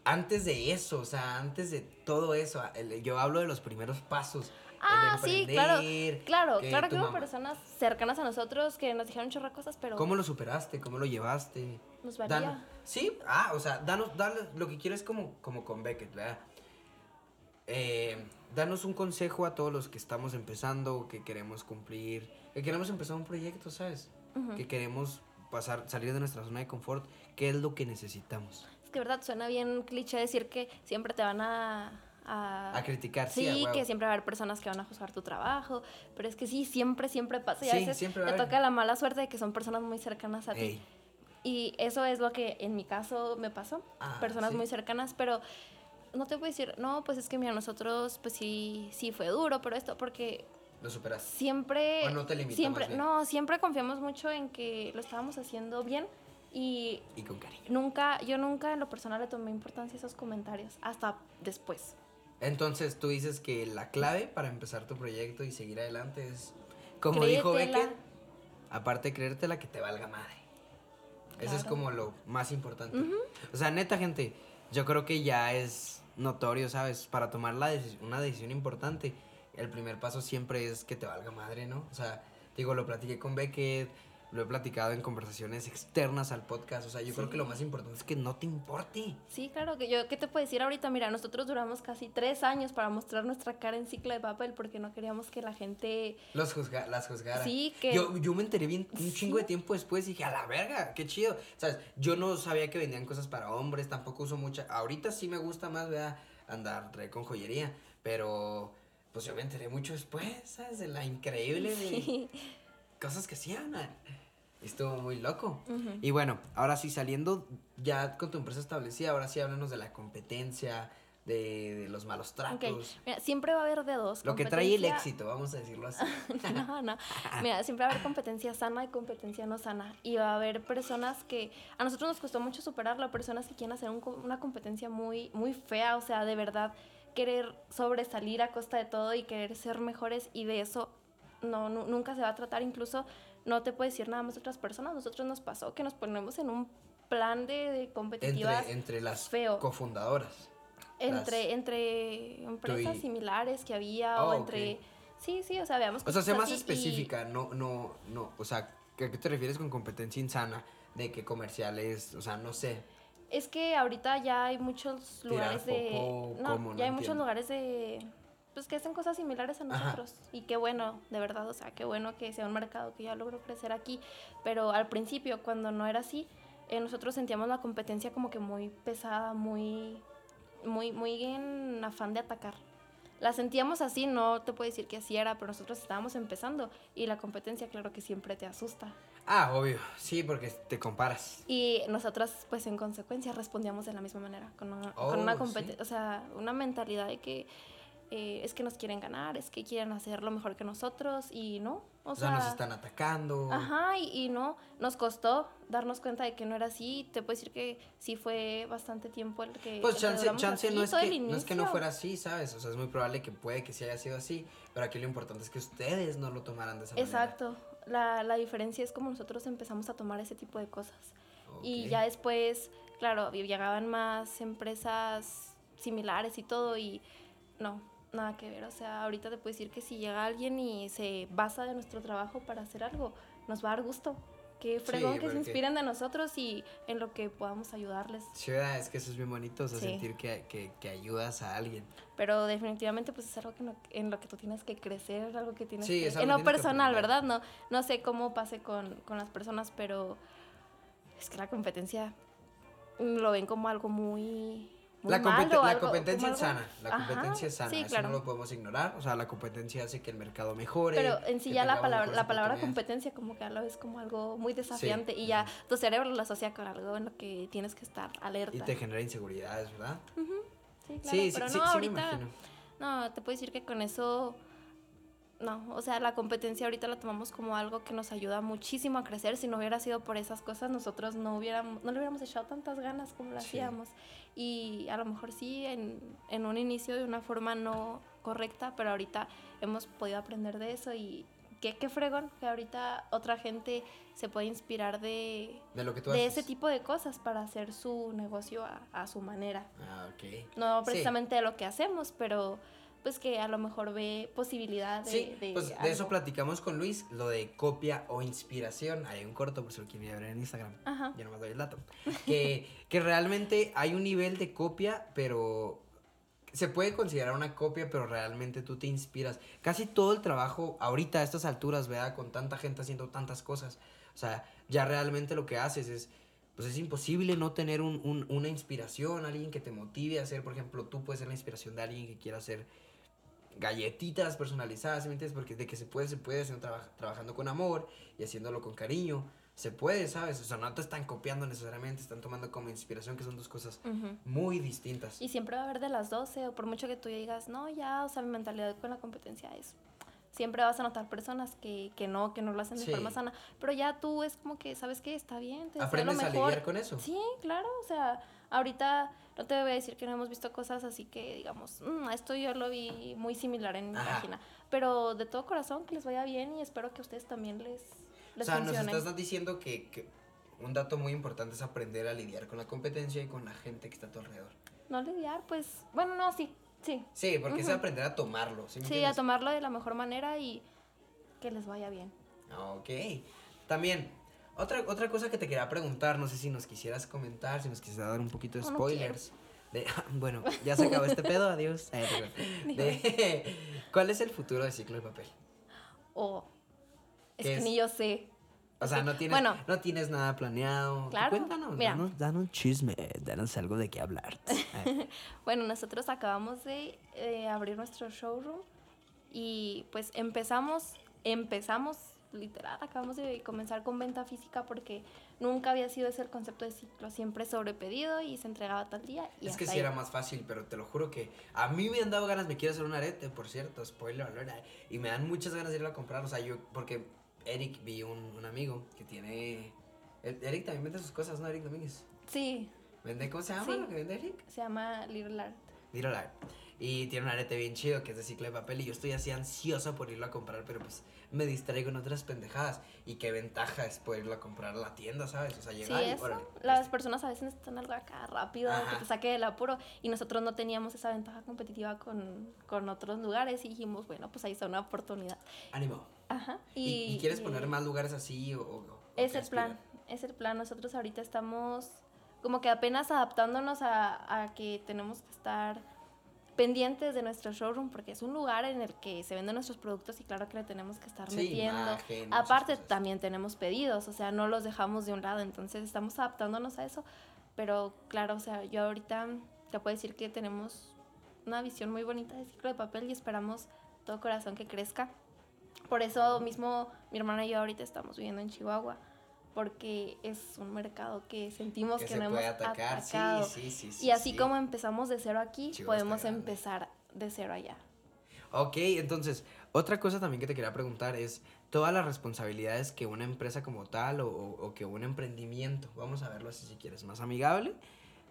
antes de eso, o sea, antes de todo eso, el- yo hablo de los primeros pasos. Ah, sí, claro, claro, claro tu que hubo personas cercanas a nosotros que nos dijeron de cosas, pero ¿Cómo lo superaste? ¿Cómo lo llevaste? nos valía. Dan- sí, ah, o sea, danos, danos- lo que quiero es como, como con Beckett, ¿verdad? Eh, danos un consejo a todos los que estamos empezando, que queremos cumplir, que queremos empezar un proyecto, ¿sabes? Ujú. Que queremos pasar, salir de nuestra zona de confort, ¿qué es lo que necesitamos? Es que, verdad, suena bien cliché decir que siempre te van a... A, A criticar, sí, Sí, a que siempre va a haber personas que van a juzgar tu trabajo, pero es que sí, siempre, siempre pasa. Y a Sí, veces siempre te a toca la mala suerte de que son personas muy cercanas a ti. Ey, Y eso es lo que en mi caso me pasó. Ah, personas ¿sí? muy cercanas, pero no te puedo decir, no, pues es que mira, nosotros, pues sí, sí fue duro, pero esto, porque lo superaste. siempre, O no te siempre, más bien. no, siempre confiamos mucho en que lo estábamos haciendo bien y Y con cariño. nunca, yo nunca en lo personal le tomé importancia a esos comentarios, hasta después. Entonces tú dices que la clave para empezar tu proyecto y seguir adelante es, como dijo. Beckett, aparte de creértela, que te valga madre. Eso es como lo más importante. O sea, neta, gente, yo creo que ya es notorio, ¿sabes? Para tomar la una decisión importante, el primer paso siempre es que te valga madre, ¿no? O sea, Digo, lo platiqué con Beckett, lo he platicado en conversaciones externas al podcast. O sea, yo creo que lo más importante es que no te importe. Sí, claro, que yo, ¿qué te puedo decir ahorita? Mira, nosotros duramos casi tres años para mostrar nuestra cara en ciclo de papel porque no queríamos que la gente... Los juzga las juzgara. Sí, que... Yo, yo me enteré bien un chingo de tiempo después y dije, a la verga, qué chido. ¿Sabes? Yo no sabía que vendían cosas para hombres, tampoco uso mucha... Ahorita sí me gusta más, vea, andar con joyería, pero pues yo me enteré mucho después, ¿sabes? De la increíble de [laughs] cosas que hacían. Estuvo muy loco. Y bueno, ahora sí, saliendo ya con tu empresa establecida, ahora sí háblanos de la competencia, de, los malos tratos. Mira, siempre va a haber de dos. Lo que trae el éxito, vamos a decirlo así. [laughs] no, no. Mira, siempre va a haber competencia sana y competencia no sana. Y va a haber personas que. A nosotros nos costó mucho superarlo, personas que quieren hacer una competencia muy, muy fea, o sea, de verdad querer sobresalir a costa de todo y querer ser mejores y de eso no, nunca se va a tratar, incluso no te puede decir nada más otras personas. Nosotros nos pasó que nos ponemos en un plan de, de competitivas entre, entre las cofundadoras. Entre, entre empresas similares que había o oh, entre... Sí, sí, o sea, veamos... O sea, sea más específica, no, no, no, o sea, ¿a qué te refieres con competencia insana? De que comerciales, o sea, no sé. Es que ahorita ya hay muchos lugares de... no, ya hay muchos lugares de pues que hacen cosas similares a nosotros. Y qué bueno, de verdad, o sea, qué bueno que sea un mercado que ya logró crecer aquí. Pero al principio, cuando no era así, eh, nosotros sentíamos la competencia como que muy pesada, muy, muy, muy en afán de atacar. La sentíamos así, no te puedo decir que así era, pero nosotros estábamos empezando y la competencia, claro que siempre te asusta. Ah, obvio, sí, porque te comparas. Y nosotros, pues en consecuencia, respondíamos de la misma manera, con una, con una oh, competencia, o sea, una mentalidad de que eh, es que nos quieren ganar, es que quieren hacer lo mejor que nosotros y no. O, sea, nos están atacando. Ajá, y, no, nos costó darnos cuenta de que no era así. Te puedo decir que sí fue bastante tiempo el que... Pues chance, chance no, es que, no es que no fuera así, ¿sabes? O sea, es muy probable que puede que sí haya sido así, pero aquí lo importante es que ustedes no lo tomaran de esa manera. Exacto. La, la diferencia es como nosotros empezamos a tomar ese tipo de cosas. Y ya después, claro, llegaban más empresas similares y todo y no, nada que ver. O sea, ahorita te puedo decir que si llega alguien y se basa de nuestro trabajo para hacer algo, nos va a dar gusto. Qué fregón que se inspiren de nosotros y en lo que podamos ayudarles. Sí, es que eso es bien bonito, o sea, sentir que, que, que, ayudas a alguien. Pero definitivamente pues es algo que en lo que tú tienes que crecer, algo que tienes que... En lo personal, ¿verdad? No, no sé cómo pase con, con las personas, pero es que la competencia lo ven como algo muy la, la competencia es sana, la competencia es sana, eso no lo podemos ignorar, o sea, la competencia hace que el mercado mejore. Pero en sí ya la palabra, la palabra competencia como que a la vez como algo muy desafiante y ya tu cerebro lo asocia con algo en lo que tienes que estar alerta. Y te genera inseguridades, ¿verdad? Sí, claro, sí, pero no, ahorita, no, te puedo decir que con eso no, o sea, la competencia ahorita la tomamos como algo que nos ayuda muchísimo a crecer. Si no hubiera sido por esas cosas, nosotros no hubiéramos, no le hubiéramos echado tantas ganas como lo hacíamos. Y a lo mejor sí, en, en, un inicio de una forma no correcta, pero ahorita hemos podido aprender de eso y qué, qué fregón que ahorita otra gente se puede inspirar de, de, lo que tú de ese tipo de cosas para hacer su negocio a, a su manera. Ah, ok. No precisamente de lo que hacemos, pero pues que a lo mejor ve posibilidad de... Sí, pues de eso platicamos con Luis, lo de copia o inspiración. Hay un corto, por si lo quieren ver en Instagram. Ajá. Yo nomás doy el dato. que, que realmente hay un nivel de copia, pero se puede considerar una copia, pero realmente tú te inspiras. Casi todo el trabajo, ahorita a estas alturas, vea, con tanta gente haciendo tantas cosas. O sea, ya realmente lo que haces es, pues es imposible no tener un, un, una inspiración, alguien que te motive a hacer, por ejemplo, tú puedes ser la inspiración de alguien que quiera hacer galletitas personalizadas, ¿me entiendes? Porque de que se puede, se puede, haciendo trabajando con amor y haciéndolo con cariño, se puede, ¿sabes? O sea, no te están copiando necesariamente, están tomando como inspiración, que son dos cosas muy distintas. Y siempre va a haber de las 12, o por mucho que tú digas, no, ya, o sea, mi mentalidad con la competencia es siempre vas a notar personas que, que no, que no lo hacen de forma sana, pero ya tú es como que, ¿sabes qué? Está bien, te Aprendes lo mejor. a lidiar con eso. Sí, claro, o sea, ahorita no te voy a decir que no hemos visto cosas así que digamos, mm, esto yo lo vi muy similar en mi página, pero de todo corazón que les vaya bien y espero que a ustedes también les, les O sea, nos estás diciendo que, que un dato muy importante es aprender a lidiar con la competencia y con la gente que está a tu alrededor. No lidiar, pues, bueno, no, sí, Sí. Sí, porque es aprender a tomarlo. ¿sí, a tomarlo de la mejor manera y que les vaya bien. Ok. También, otra, otra cosa que te quería preguntar, no sé si nos quisieras comentar, si nos quisieras dar un poquito de No, no spoilers. de, bueno, ya se acabó este pedo, adiós. [laughs] De- ¿Cuál es el futuro de Ciclo de Papel? O es ¿Qué que es? ni yo sé. O sea, no tienes, Bueno. no tienes nada planeado. Claro, Cuéntanos, mira. danos, danos chisme, danos algo de qué hablar. [laughs] Eh, Bueno, nosotros acabamos de eh, abrir nuestro showroom y pues empezamos, empezamos literal, acabamos de comenzar con venta física porque nunca había sido ese el concepto de ciclo, siempre sobre pedido y se entregaba tal día y es que hasta sí era más fácil, pero te lo juro que a mí me han dado ganas, me quiero hacer un arete, por cierto, spoiler alert, y me dan muchas ganas de irlo a comprar, o sea, yo, porque Eric vi un, un amigo que tiene, Eric también vende sus cosas, ¿no? Eric Domínguez. Sí, ¿Vende, cómo se llama Sí. lo que vende Eric? se llama Little Art. Little Art. Y tiene un arete bien chido que es de ciclo de papel y yo estoy así ansiosa por irlo a comprar, pero pues me distraigo en otras pendejadas. Y qué ventaja es poder irlo a comprar a la tienda, ¿sabes? O sea, Sí, llegar y eso. órale, Las este. personas a veces necesitan algo acá rápido, Ajá. que te saque del apuro. Y nosotros no teníamos esa ventaja competitiva con, con otros lugares. Y dijimos, bueno, pues ahí está una oportunidad. Ánimo. Ajá. ¿Y, Y, y quieres poner más lugares así o, o- Es el plan, es el plan. Nosotros ahorita estamos como que apenas adaptándonos a, a que tenemos que estar pendientes de nuestro showroom porque es un lugar en el que se venden nuestros productos y claro que le tenemos que estar Sí, metiendo. imagen, Aparte también tenemos pedidos, o sea, no los dejamos de un lado, entonces estamos adaptándonos a eso, pero claro, o sea, yo ahorita te puedo decir que tenemos una visión muy bonita de ciclo de papel y esperamos todo corazón que crezca. Por eso mismo mi hermana y yo ahorita estamos viviendo en Chihuahua, porque es un mercado que sentimos Que que, se no puede hemos atacar, atacado. sí, sí, sí, y así sí. como empezamos de cero aquí, podemos empezar de cero allá. Ok, entonces, otra cosa también que te quería preguntar es todas las responsabilidades que una empresa como tal o, o- o que un emprendimiento, vamos a verlo así si quieres, más amigable,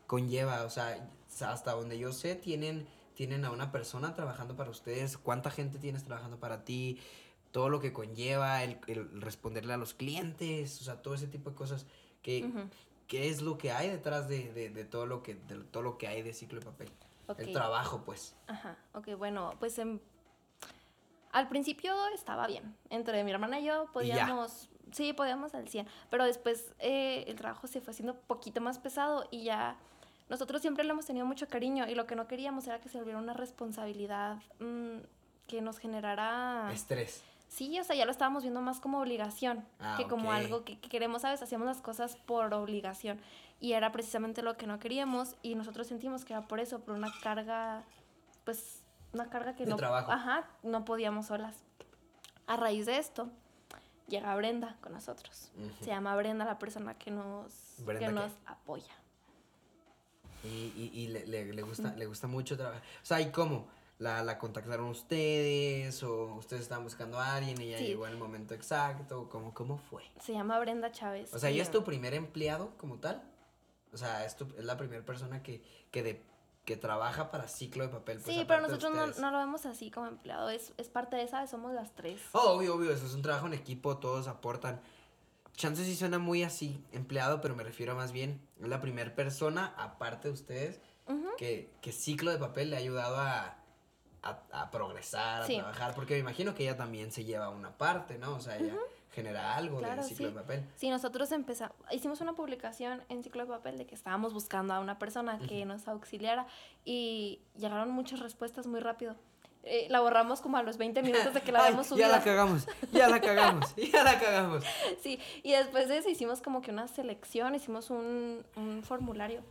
conlleva. O sea, hasta donde yo sé, tienen, tienen a una persona trabajando para ustedes. ¿Cuánta gente tienes trabajando para ti? Todo lo que conlleva, el, el responderle a los clientes, o sea, todo ese tipo de cosas. que Ujú. ¿Qué es lo que hay detrás de, de- de todo lo que de todo lo que hay de ciclo de papel? El trabajo, pues. Ajá, ok, bueno, pues em, al principio estaba bien. Entre mi hermana y yo Y podíamos, sí, podíamos al 100, pero después eh, el trabajo se fue haciendo un poquito más pesado y ya nosotros siempre le hemos tenido mucho cariño y lo que no queríamos era que se volviera una responsabilidad mm, que nos generara... Estrés. Sí, o sea, ya lo estábamos viendo más como obligación Ah, que como algo que, que queremos, ¿sabes? Hacíamos las cosas por obligación y era precisamente lo que no queríamos y nosotros sentimos que era por eso, por una carga, pues, una carga que De no, trabajo. ajá, no podíamos solas. A raíz de esto, llega Brenda con nosotros. Ujú. Se llama Brenda la persona que nos, ¿Brenda que qué? nos apoya. Y, y, y le, le- le gusta, le gusta mucho trabajar. O sea, ¿y cómo? ¿La, ¿La contactaron ustedes? ¿O ustedes estaban buscando a alguien y Sí. llegó en el momento exacto? ¿Cómo, ¿Cómo fue? Se llama Brenda Chávez. O sea, ¿ella es tu primer empleado como tal? O sea, es, tu- es la primera persona que, que, de, que trabaja para ciclo de papel. pues, Sí, pero nosotros no, no lo vemos así como empleado, es, es parte de esa, somos las tres. Oh, obvio, obvio, eso es un trabajo en equipo, todos aportan. Chances sí suena muy así, empleado, pero me refiero más bien, es la primera persona, aparte de ustedes, que, que ciclo de papel le ha ayudado a, a, a progresar, a Sí. trabajar, porque me imagino que ella también se lleva una parte, ¿no? O sea, ella genera algo Claro, del ciclo sí. de papel. Sí, nosotros empezamos, hicimos una publicación en Ciclo de Papel de que estábamos buscando a una persona que nos auxiliara y llegaron muchas respuestas muy rápido. Eh, la borramos como a los 20 minutos de que la [laughs] habíamos subido. ya la cagamos, ya la cagamos, [laughs] ya la cagamos. Sí, y después de eso hicimos como que una selección, hicimos un, un formulario.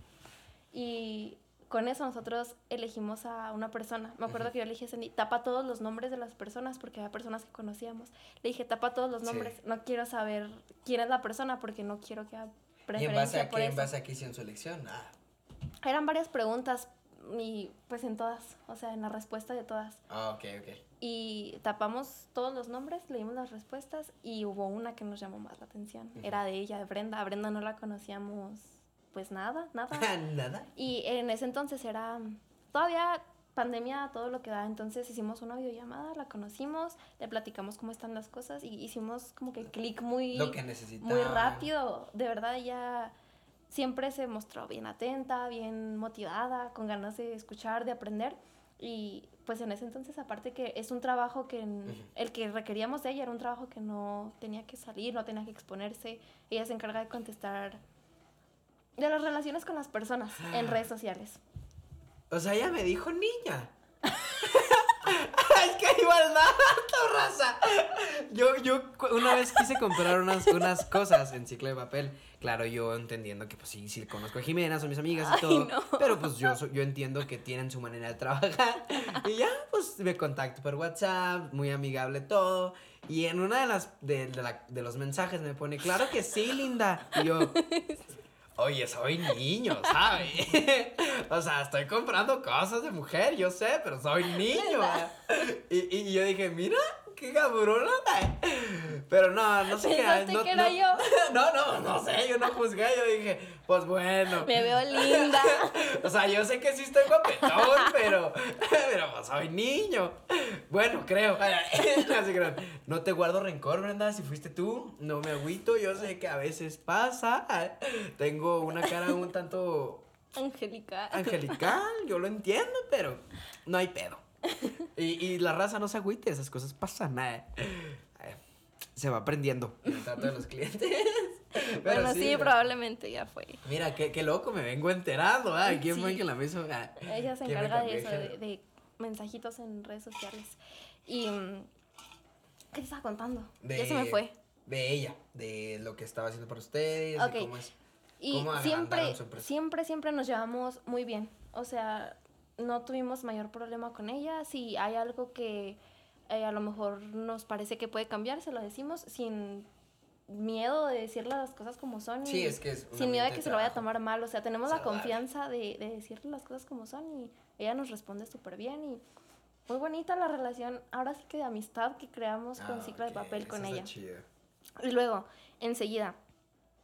Y con eso nosotros elegimos a una persona. Me acuerdo que yo le dije a Sandy, tapa todos los nombres de las personas porque había personas que conocíamos. Le dije, tapa todos los Sí. nombres. No quiero saber quién es la persona porque no quiero que haya ¿Y preferencia en base a por qué, en eso. base a qué hicieron su elección? Ah, Eran varias preguntas y pues en todas, o sea, en la respuesta de todas. ah, ok, ok. Y tapamos todos los nombres, leímos las respuestas y hubo una que nos llamó más la atención. Era de ella, de Brenda. A Brenda no la conocíamos pues nada, nada. [laughs] Nada. y en ese entonces era todavía pandemia, todo lo que da. Entonces hicimos una videollamada, la conocimos, le platicamos cómo están las cosas y hicimos como que clic muy, Lo que necesitaba. muy rápido. De verdad, ella siempre se mostró bien atenta, bien motivada, con ganas de escuchar, de aprender. Y pues en ese entonces, aparte que es un trabajo que el que requeríamos de ella era un trabajo que no tenía que salir, no tenía que exponerse. Ella se encarga de contestar de las relaciones con las personas en redes sociales. O sea, ella me dijo niña. [laughs] es que igualdad, raza. Yo, yo una vez quise comprar unas, unas cosas en ciclo de papel. Claro, yo entendiendo que pues sí, sí conozco a Jimena, son mis amigas y todo. Pero pues yo, yo entiendo que tienen su manera de trabajar. Y ya, pues me contacto por WhatsApp, muy amigable todo. Y en una de las de, de los mensajes me pone, claro que sí, linda. Y yo, Oye, soy niño, ¿sabes? [laughs] o sea, estoy comprando cosas de mujer, yo sé, pero soy niño. y, y yo dije, mira, qué cabrona. Pero no, no sé qué. No, que era yo? [laughs] No, no, no sé, yo no juzgué, yo dije, pues bueno. Me veo linda. [laughs] o sea, yo sé que sí estoy guapetón, [laughs] pero, pero pues soy niño. Bueno, creo. Así que no te guardo rencor, Brenda, si fuiste tú, no me agüito, yo sé que a veces pasa. Tengo una cara un tanto... Angelical. Angelical, yo lo entiendo, pero no hay pedo. [laughs] Y, y la raza no se agüite, esas cosas pasan. Eh. Se va aprendiendo el trato de los clientes. [laughs] bueno, sí, probablemente ya fue. Mira, qué, qué loco, me vengo enterando. Ah, ¿Quién fue que la hizo? Ah, Ella se encarga de eso, de, mensajitos en redes sociales. Y. Mm, ¿Qué te estaba contando? ya se me fue. De ella, de lo que estaba haciendo para ustedes, de cómo es. Y siempre, siempre, siempre nos llevamos muy bien. O sea, no tuvimos mayor problema con ella. Si hay algo que eh, a lo mejor nos parece que puede cambiar, se lo decimos sin miedo de decirle las cosas como son. Sí, es que es Sin miedo de que se lo vaya a tomar mal. O sea, tenemos la confianza de, de, decirle las cosas como son y ella nos responde súper bien y muy bonita la relación, ahora sí que de amistad que creamos con ah, Ciclo de Papel con ella. Y luego, enseguida.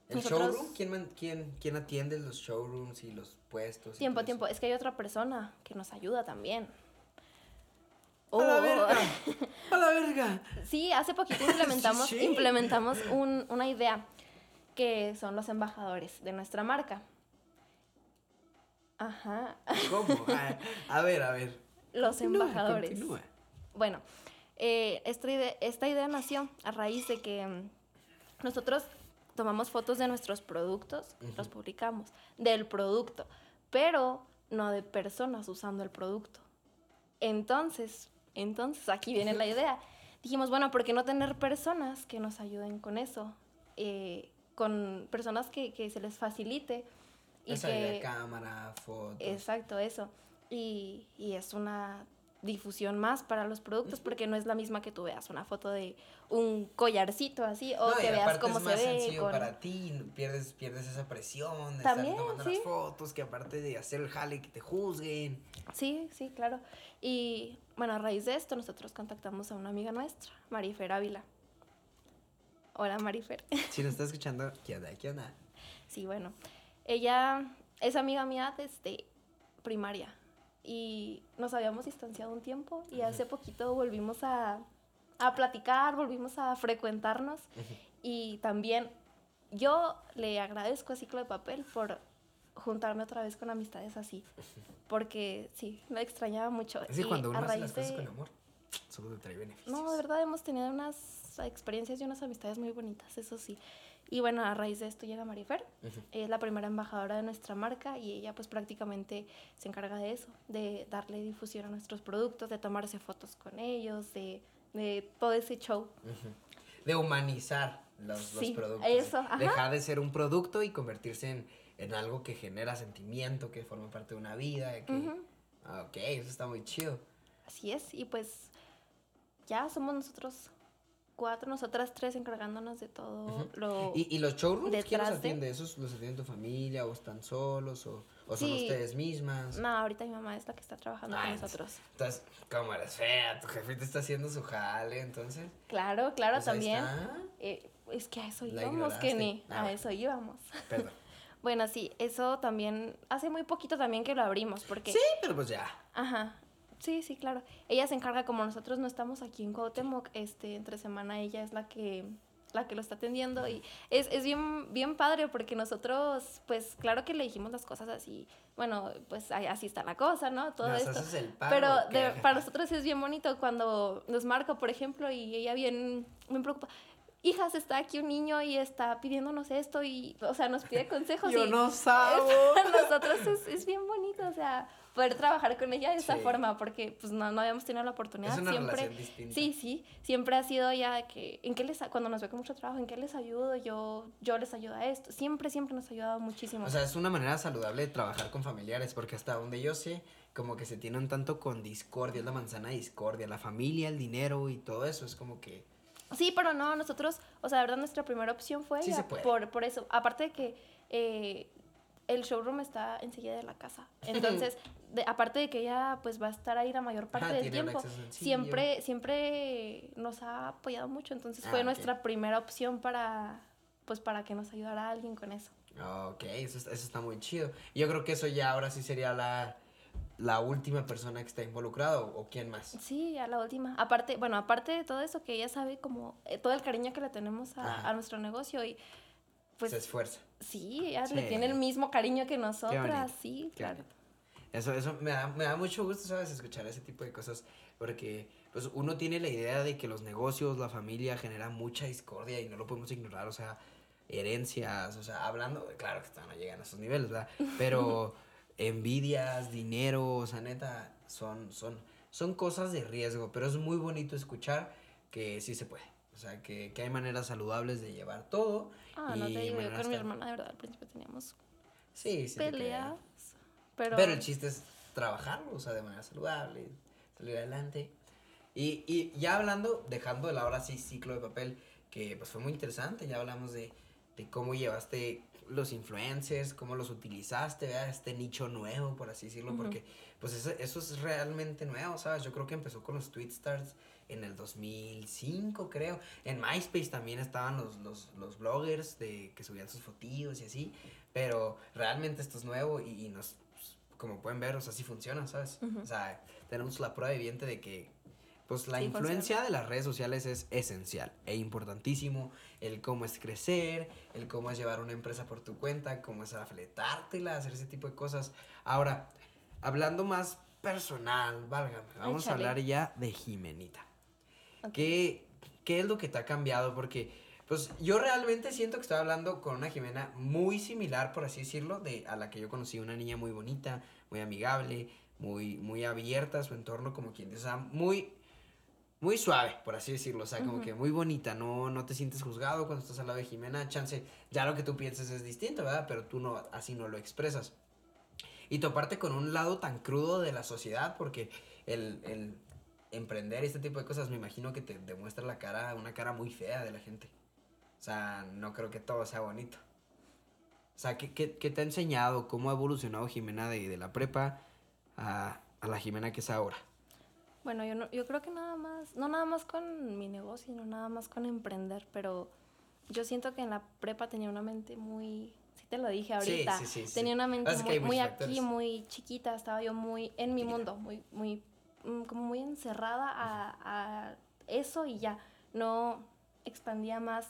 ¿El showroom? ¿Quién, quién, quién atiende los showrooms y los puestos? Tiempo, tiempo. Es que hay otra persona que nos ayuda también. ¡A la oh. verga! ¡A la verga! [laughs] Sí, hace poquito [laughs] implementamos, implementamos una idea que son los embajadores de nuestra marca. Ajá. ¿Cómo? [laughs] A, ver, a ver. Los embajadores. Bueno, eh, esta, idea, esta idea nació a raíz de que mm, nosotros tomamos fotos de nuestros productos, los publicamos, del producto, pero no de personas usando el producto. Entonces, entonces, aquí viene la [laughs] idea. Dijimos, bueno, ¿por qué no tener personas que nos ayuden con eso? Eh, con personas que, que, se les facilite. Y que, cámara, fotos. Exacto, eso. Y, y es una difusión más para los productos porque no es la misma que tú veas una foto de un collarcito así o que veas cómo es más se ve. Sencillo para ti, pierdes, pierdes esa presión de estar tomando las fotos, que aparte de hacer el jale que te juzguen. Sí, sí, claro. Y bueno, a raíz de esto nosotros contactamos a una amiga nuestra, Marifer Ávila. Hola Marifer. [laughs] Si nos está escuchando, ¿qué onda? ¿Qué onda? Sí, bueno. Ella es amiga mía desde primaria y nos habíamos distanciado un tiempo y hace poquito volvimos a, a platicar, volvimos a frecuentarnos y también yo le agradezco a Ciclo de Papel por juntarme otra vez con amistades así, porque sí, me extrañaba mucho. Es que cuando uno hace las cosas con amor, solo te trae beneficios. No, de verdad hemos tenido unas experiencias y unas amistades muy bonitas, eso sí. Y bueno, a raíz de esto llega Marifer, es la primera embajadora de nuestra marca y ella pues prácticamente se encarga de eso, de darle difusión a nuestros productos, de tomarse fotos con ellos, de, de todo ese show. De humanizar los, los productos. Eso, Dejar de ser un producto y convertirse en, en, algo que genera sentimiento, que forma parte de una vida. Que, ah, ok, eso está muy chido. Así es, y pues ya somos nosotros cuatro, nosotras tres encargándonos de todo lo. ¿Y, ¿Y, los showrooms quién los atiende? ¿Esos los atiende tu familia o están solos o, o son ustedes mismas? No, ahorita mi mamá es la que está trabajando con nosotros. Entonces, como eres fea, tu jefe te está haciendo su jale, entonces. Claro, claro, pues también. Eh, es que a eso íbamos, Kenny. Ah, a eso íbamos. [laughs] Perdón. bueno, sí, eso también. Hace muy poquito también que lo abrimos, porque. Sí, pero pues ya. Ajá. Sí, sí, claro. Ella se encarga, como nosotros no estamos aquí en Cuauhtémoc, este, entre semana ella es la que la que lo está atendiendo y es, es bien, bien padre porque nosotros, pues claro que le dijimos las cosas así, bueno, pues así está la cosa, ¿no? Todo esto. Pero para nosotros es bien bonito cuando nos marca, por ejemplo, y ella bien, me preocupa hijas, está aquí un niño y está pidiéndonos esto y, o sea, nos pide consejos. Yo y no sabo. [laughs] nosotros es, es, bien bonito, o sea, poder trabajar con ella de esa forma, porque pues no, no habíamos tenido la oportunidad. Es una siempre, distinta. Sí, sí, siempre ha sido ya que, en qué les, cuando nos ve con mucho trabajo, en qué les ayudo, yo, yo les ayudo a esto, siempre, siempre nos ha ayudado muchísimo. O sea, es una manera saludable de trabajar con familiares, porque hasta donde yo sé, como que se tiene un tanto con discordia, es la manzana de discordia, la familia, el dinero y todo eso, es como que... Sí, pero no, nosotros, o sea, de verdad nuestra primera opción fue por, por eso, aparte de que eh, el showroom está enseguida de la casa. [laughs] Entonces, aparte de que ella pues va a estar ahí la mayor parte del tiempo, siempre, siempre nos ha apoyado mucho. Entonces fue ah, nuestra primera opción para pues para que nos ayudara alguien con eso. Ok, eso, eso está muy chido. Yo creo que eso ya ahora sí sería la, la última persona que está involucrado o quién más. Sí, a la última. Aparte, bueno, aparte de todo eso que ella sabe como eh, todo el cariño que le tenemos a, a nuestro negocio y pues, se esfuerza. Sí, ella le tiene el mismo cariño que nosotras, sí, claro. Eso, eso me da, me da mucho gusto, ¿sabes? Escuchar ese tipo de cosas, porque pues uno tiene la idea de que los negocios, la familia generan mucha discordia y no lo podemos ignorar, o sea, herencias, o sea, hablando, claro que no llegan a esos niveles, ¿verdad? Pero [laughs] envidias, dinero, o sea, neta, son, son, son cosas de riesgo, pero es muy bonito escuchar que sí se puede. O sea, que, que hay maneras saludables de llevar todo. Ah, no te digo, yo con mi hermana, de verdad, al principio teníamos sí, sí peleas. Pero... pero el chiste es trabajarlo, o sea, de manera saludable, salir adelante. Y, y ya hablando, dejando de la hora sí ciclo de papel, que pues fue muy interesante, ya hablamos de, de cómo llevaste los influencers, cómo los utilizaste, ¿verdad? este nicho nuevo, por así decirlo, porque pues eso, eso, es realmente nuevo, ¿sabes? Yo creo que empezó con los tweet stars en el 2005, creo. En MySpace también estaban los, los, los bloggers de, que subían sus fotos y así, pero realmente esto es nuevo y, nos, pues, como pueden ver, o sea, sí funciona, ¿sabes? O sea, tenemos la prueba evidente de que pues la influencia de las redes sociales es esencial e importantísimo. El cómo es crecer, el cómo es llevar una empresa por tu cuenta, cómo es afletártela, hacer ese tipo de cosas. Ahora, hablando más personal, válgame, vamos a hablar ya de Jimenita. ¿Qué, ¿Qué es lo que te ha cambiado? Porque, pues, yo realmente siento que estoy hablando con una Jimena muy similar, por así decirlo, de a la que yo conocí, una niña muy bonita, muy amigable, muy, muy abierta a su entorno, como quien dice, o sea, muy, muy suave, por así decirlo, o sea, como que muy bonita, no, no te sientes juzgado cuando estás al lado de Jimena, chance, ya lo que tú piensas es distinto, ¿verdad? Pero tú no, así no lo expresas. Y toparte con un lado tan crudo de la sociedad, porque el, el emprender este tipo de cosas, me imagino que te demuestra la cara, una cara muy fea de la gente. O sea, no creo que todo sea bonito. O sea, ¿qué, qué, qué te ha enseñado? ¿Cómo ha evolucionado Jimena de, de la prepa a, a, la Jimena que es ahora? Bueno, yo, no, yo creo que nada más, no nada más con mi negocio, sino nada más con emprender, pero yo siento que en la prepa tenía una mente muy, sí te lo dije ahorita, sí, sí, sí, tenía una mente muy, muy aquí, muy chiquita, estaba yo muy en mi mundo, muy, muy como muy encerrada a, eso y ya, no expandía más.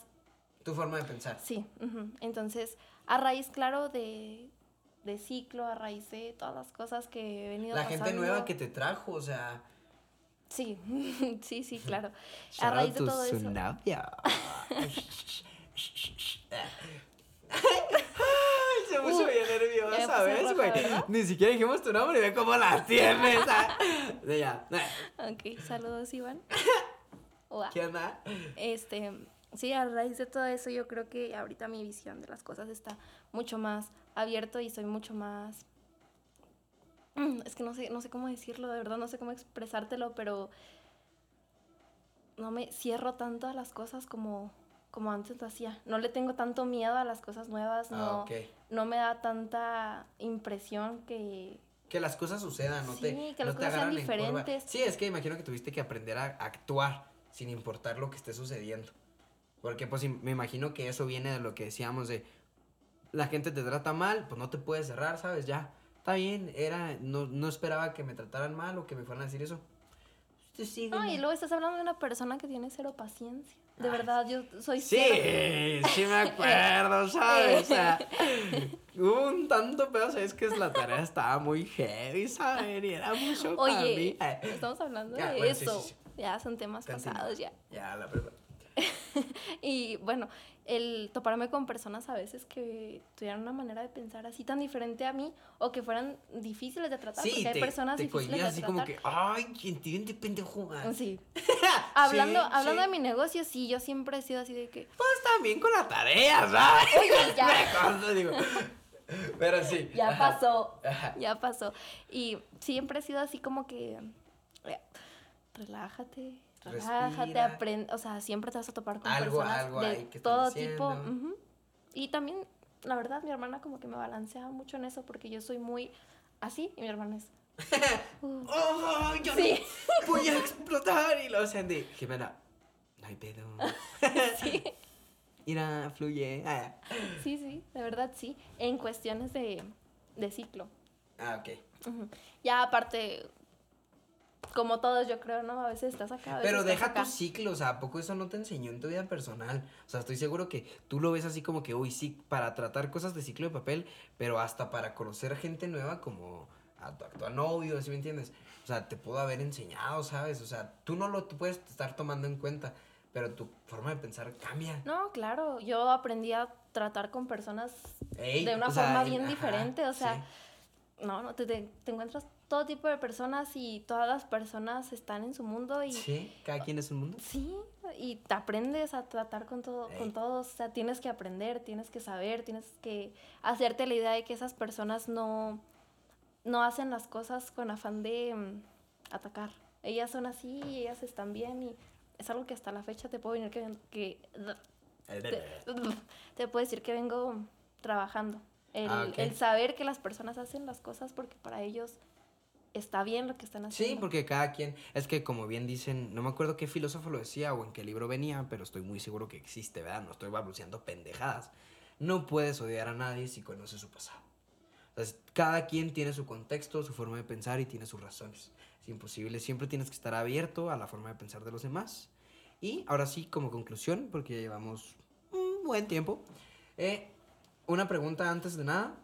Tu forma de pensar. Sí, entonces a raíz, claro, de, de ciclo, a raíz de todas las cosas que he venido La gente nueva que te trajo, o sea... Sí, [laughs] sí, sí, claro. a raíz de todo eso. [laughs] se puso bien nerviosa, ¿sabes, güey? Ni siquiera dijimos tu nombre y ve cómo la tienes. De ya. Ok, saludos, Iván. [laughs] ¿Qué onda? Este, sí, a raíz de todo eso, yo creo que ahorita mi visión de las cosas está mucho más abierto y soy mucho más. Es que no sé, no sé cómo decirlo, de verdad, no sé cómo expresártelo, pero no me cierro tanto a las cosas como como antes lo hacía. No le tengo tanto miedo a las cosas nuevas, ah, no, no me da tanta impresión que... Que las cosas sucedan, no sí, te que las cosas sean diferentes. Sí, es que imagino que tuviste que aprender a actuar sin importar lo que esté sucediendo. Porque pues me imagino que eso viene de lo que decíamos de la gente te trata mal, pues no te puedes cerrar, ¿sabes? Ya, está bien, era, no, no esperaba que me trataran mal o que me fueran a decir eso. Tú. No, y luego estás hablando de una persona que tiene cero paciencia. De verdad, yo soy Sí, cero. sí me acuerdo, [laughs] ¿sabes? O sea, [laughs] hubo un tanto pedo, ¿sabes? Que la tarea estaba muy heavy, ¿sabes? Y era mucho para Oye, mí. Ay, estamos hablando Ya, de bueno, sí, eso. sí, sí. Ya son temas Continúa. pasados ya. Ya, la verdad. [laughs] Y bueno, el toparme con personas a veces que tuvieran una manera de pensar así tan diferente a mí o que fueran difíciles de tratar, Sí, porque hay te, personas te difíciles de así tratar. como que, ay, entiende, pendejo. Ah, Sí. [laughs] hablando Sí, hablando sí. de mi negocio, sí, yo siempre he sido así de que, Pues también con la tarea, ¿sabes? Oye, ya. [laughs] Me digo. Pero sí. ya pasó, ya pasó. Y siempre he sido así como que, eh, relájate, relájate, aprende, o sea, siempre te vas a topar con Algo- personas algo de que todo tipo. diciendo. ujú. Y también, la verdad, mi hermana como que me balancea mucho en eso porque yo soy muy así y mi hermana es... [laughs] uh, ¡Oh, yo Sí. no voy a explotar! Y lo Sandy. Jimena, no hay pedo. [laughs] sí, Mira, fluye. Ah, sí, sí, de verdad sí, en cuestiones de, de ciclo. ah, ok. Ujú. Ya aparte, como todos yo creo, ¿no? A veces estás acá. a veces Pero deja acá. tu ciclo, o sea, ¿a poco eso no te enseñó en tu vida personal? O sea, estoy seguro que tú lo ves así como que, uy, sí, para tratar cosas de ciclo de papel, pero hasta para conocer gente nueva como a tu actual novio, ¿sí me entiendes? O sea, te pudo haber enseñado, ¿sabes? O sea, tú no lo tú puedes estar tomando en cuenta, pero tu forma de pensar cambia. No, claro, yo aprendí a tratar con personas Ey, de una sea, forma en- bien ajá, diferente, o sea, sí. no, no, te, te encuentras todo tipo de personas y todas las personas están en su mundo y Sí, cada quien es un mundo. sí, y te aprendes a tratar con todo, Ey. con todos, o sea, tienes que aprender, tienes que saber, tienes que hacerte la idea de que esas personas no, no hacen las cosas con afán de mm, atacar. Ellas son así, ellas están bien y es algo que hasta la fecha te puedo venir que, que te, [laughs] te puedo decir que vengo trabajando. El, Ah, ok. el saber que las personas hacen las cosas porque para ellos está bien lo que están haciendo. Sí, porque cada quien, es que como bien dicen, no me acuerdo qué filósofo lo decía o en qué libro venía, pero estoy muy seguro que existe, ¿verdad? No estoy balbuceando pendejadas. No puedes odiar a nadie si conoces su pasado. Entonces, cada quien tiene su contexto, su forma de pensar y tiene sus razones. Es imposible, siempre tienes que estar abierto a la forma de pensar de los demás. Y ahora sí, como conclusión, porque ya llevamos un buen tiempo, eh, una pregunta antes de nada.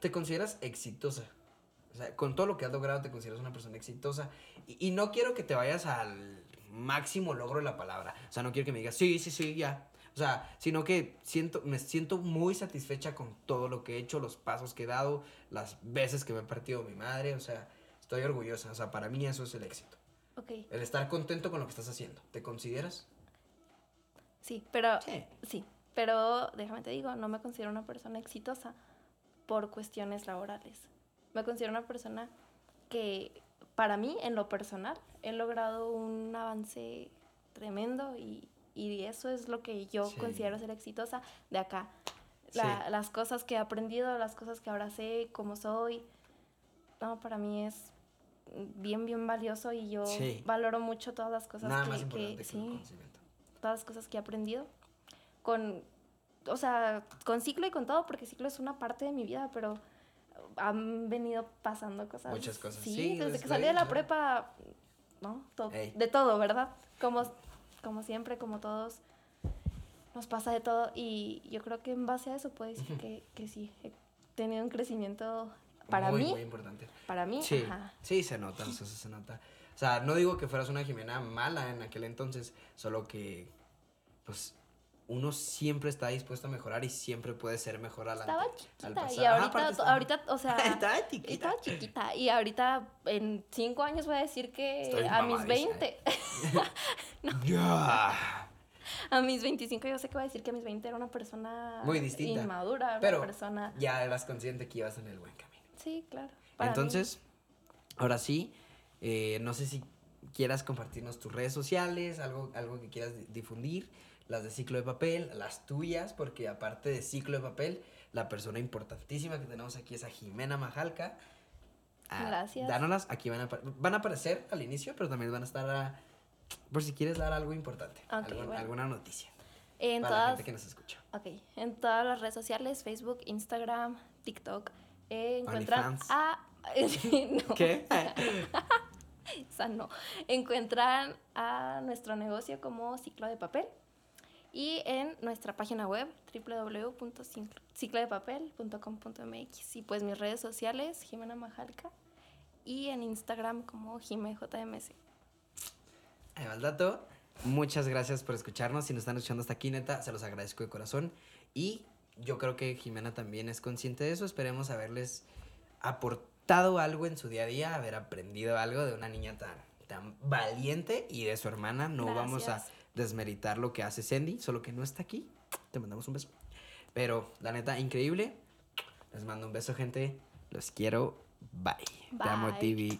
¿Te consideras exitosa? O sea, con todo lo que has logrado, te consideras una persona exitosa. Y, y no quiero que te vayas al máximo logro de la palabra. O sea, no quiero que me digas, sí, sí, sí, ya. O sea, sino que siento, me siento muy satisfecha con todo lo que he hecho, los pasos que he dado, las veces que me he partido mi madre. O sea, estoy orgullosa. O sea, para mí eso es el éxito. Ok, El estar contento con lo que estás haciendo. ¿Te consideras? sí, pero Sí. sí, pero déjame te digo, no me considero una persona exitosa por cuestiones laborales. Me considero una persona que para mí, en lo personal, he logrado un avance tremendo y, y eso es lo que yo Sí. considero ser exitosa de acá. La- Sí. Las cosas que he aprendido, las cosas que ahora sé, cómo soy, no, para mí es bien, bien valioso y yo Sí. valoro mucho todas las cosas Nada que, más que- importante que, el sí, conocimiento. todas las cosas que he aprendido con, o sea, con ciclo y con todo, porque ciclo es una parte de mi vida, pero han venido pasando cosas. Muchas cosas, Sí, sí, desde es que salí de la prepa, ¿no? To- Ey. de todo, ¿verdad? Como, como siempre, como todos, nos pasa de todo y yo creo que en base a eso puedo decir que, que sí, he tenido un crecimiento para muy, mí, Muy importante. para mí, Sí, ajá. sí, se nota, o sea, se nota. O sea, no digo que fueras una Jimena mala en aquel entonces, solo que, pues, uno siempre está dispuesto a mejorar y siempre puede ser mejor adelante. Estaba al chiquita pasado. y ahorita, ahorita, o sea, [laughs] Estaba chiquita. Estaba chiquita y ahorita en cinco años voy a decir que a mis mamadísima. 20, [laughs] Ya. a mis 25 yo sé que voy a decir que a mis 20 era una persona Muy distinta. inmadura, Pero una persona... ya eras consciente que ibas en el buen camino. Sí, claro. mí. Entonces, ahora sí, eh, no sé si quieras compartirnos tus redes sociales, algo, algo que quieras di- difundir, las de ciclo de papel, las tuyas, porque aparte de ciclo de papel, la persona importantísima que tenemos aquí es a Jimena Majalca. Ah, Gracias. Dánolas, aquí van a, van a aparecer al inicio, pero también van a estar a- por si quieres dar algo importante, Ok, algún- bueno. alguna noticia en para la todas, gente que nos escucha. ok, en todas las redes sociales, Facebook, Instagram, TikTok, eh, encuentran a... [laughs] no. ¿Qué? [laughs] esa no. Encuentran a nuestro negocio como Ciclo de Papel y en nuestra página web www.ciclodepapel.com.mx y pues mis redes sociales, Jimena Majalca y en Instagram como JimJMS. Ahí va el dato. Muchas gracias por escucharnos. Si nos están escuchando hasta aquí, neta, se los agradezco de corazón. Y yo creo que Jimena también es consciente de eso. Esperemos haberles aportado algo en su día a día, haber aprendido algo de una niña tan, tan valiente y de su hermana. No vamos a desmeritar lo que hace Sandy, solo que no está aquí. Te mandamos un beso. Pero la neta, increíble. Les mando un beso, gente. Los quiero. Bye. Te amo, TV.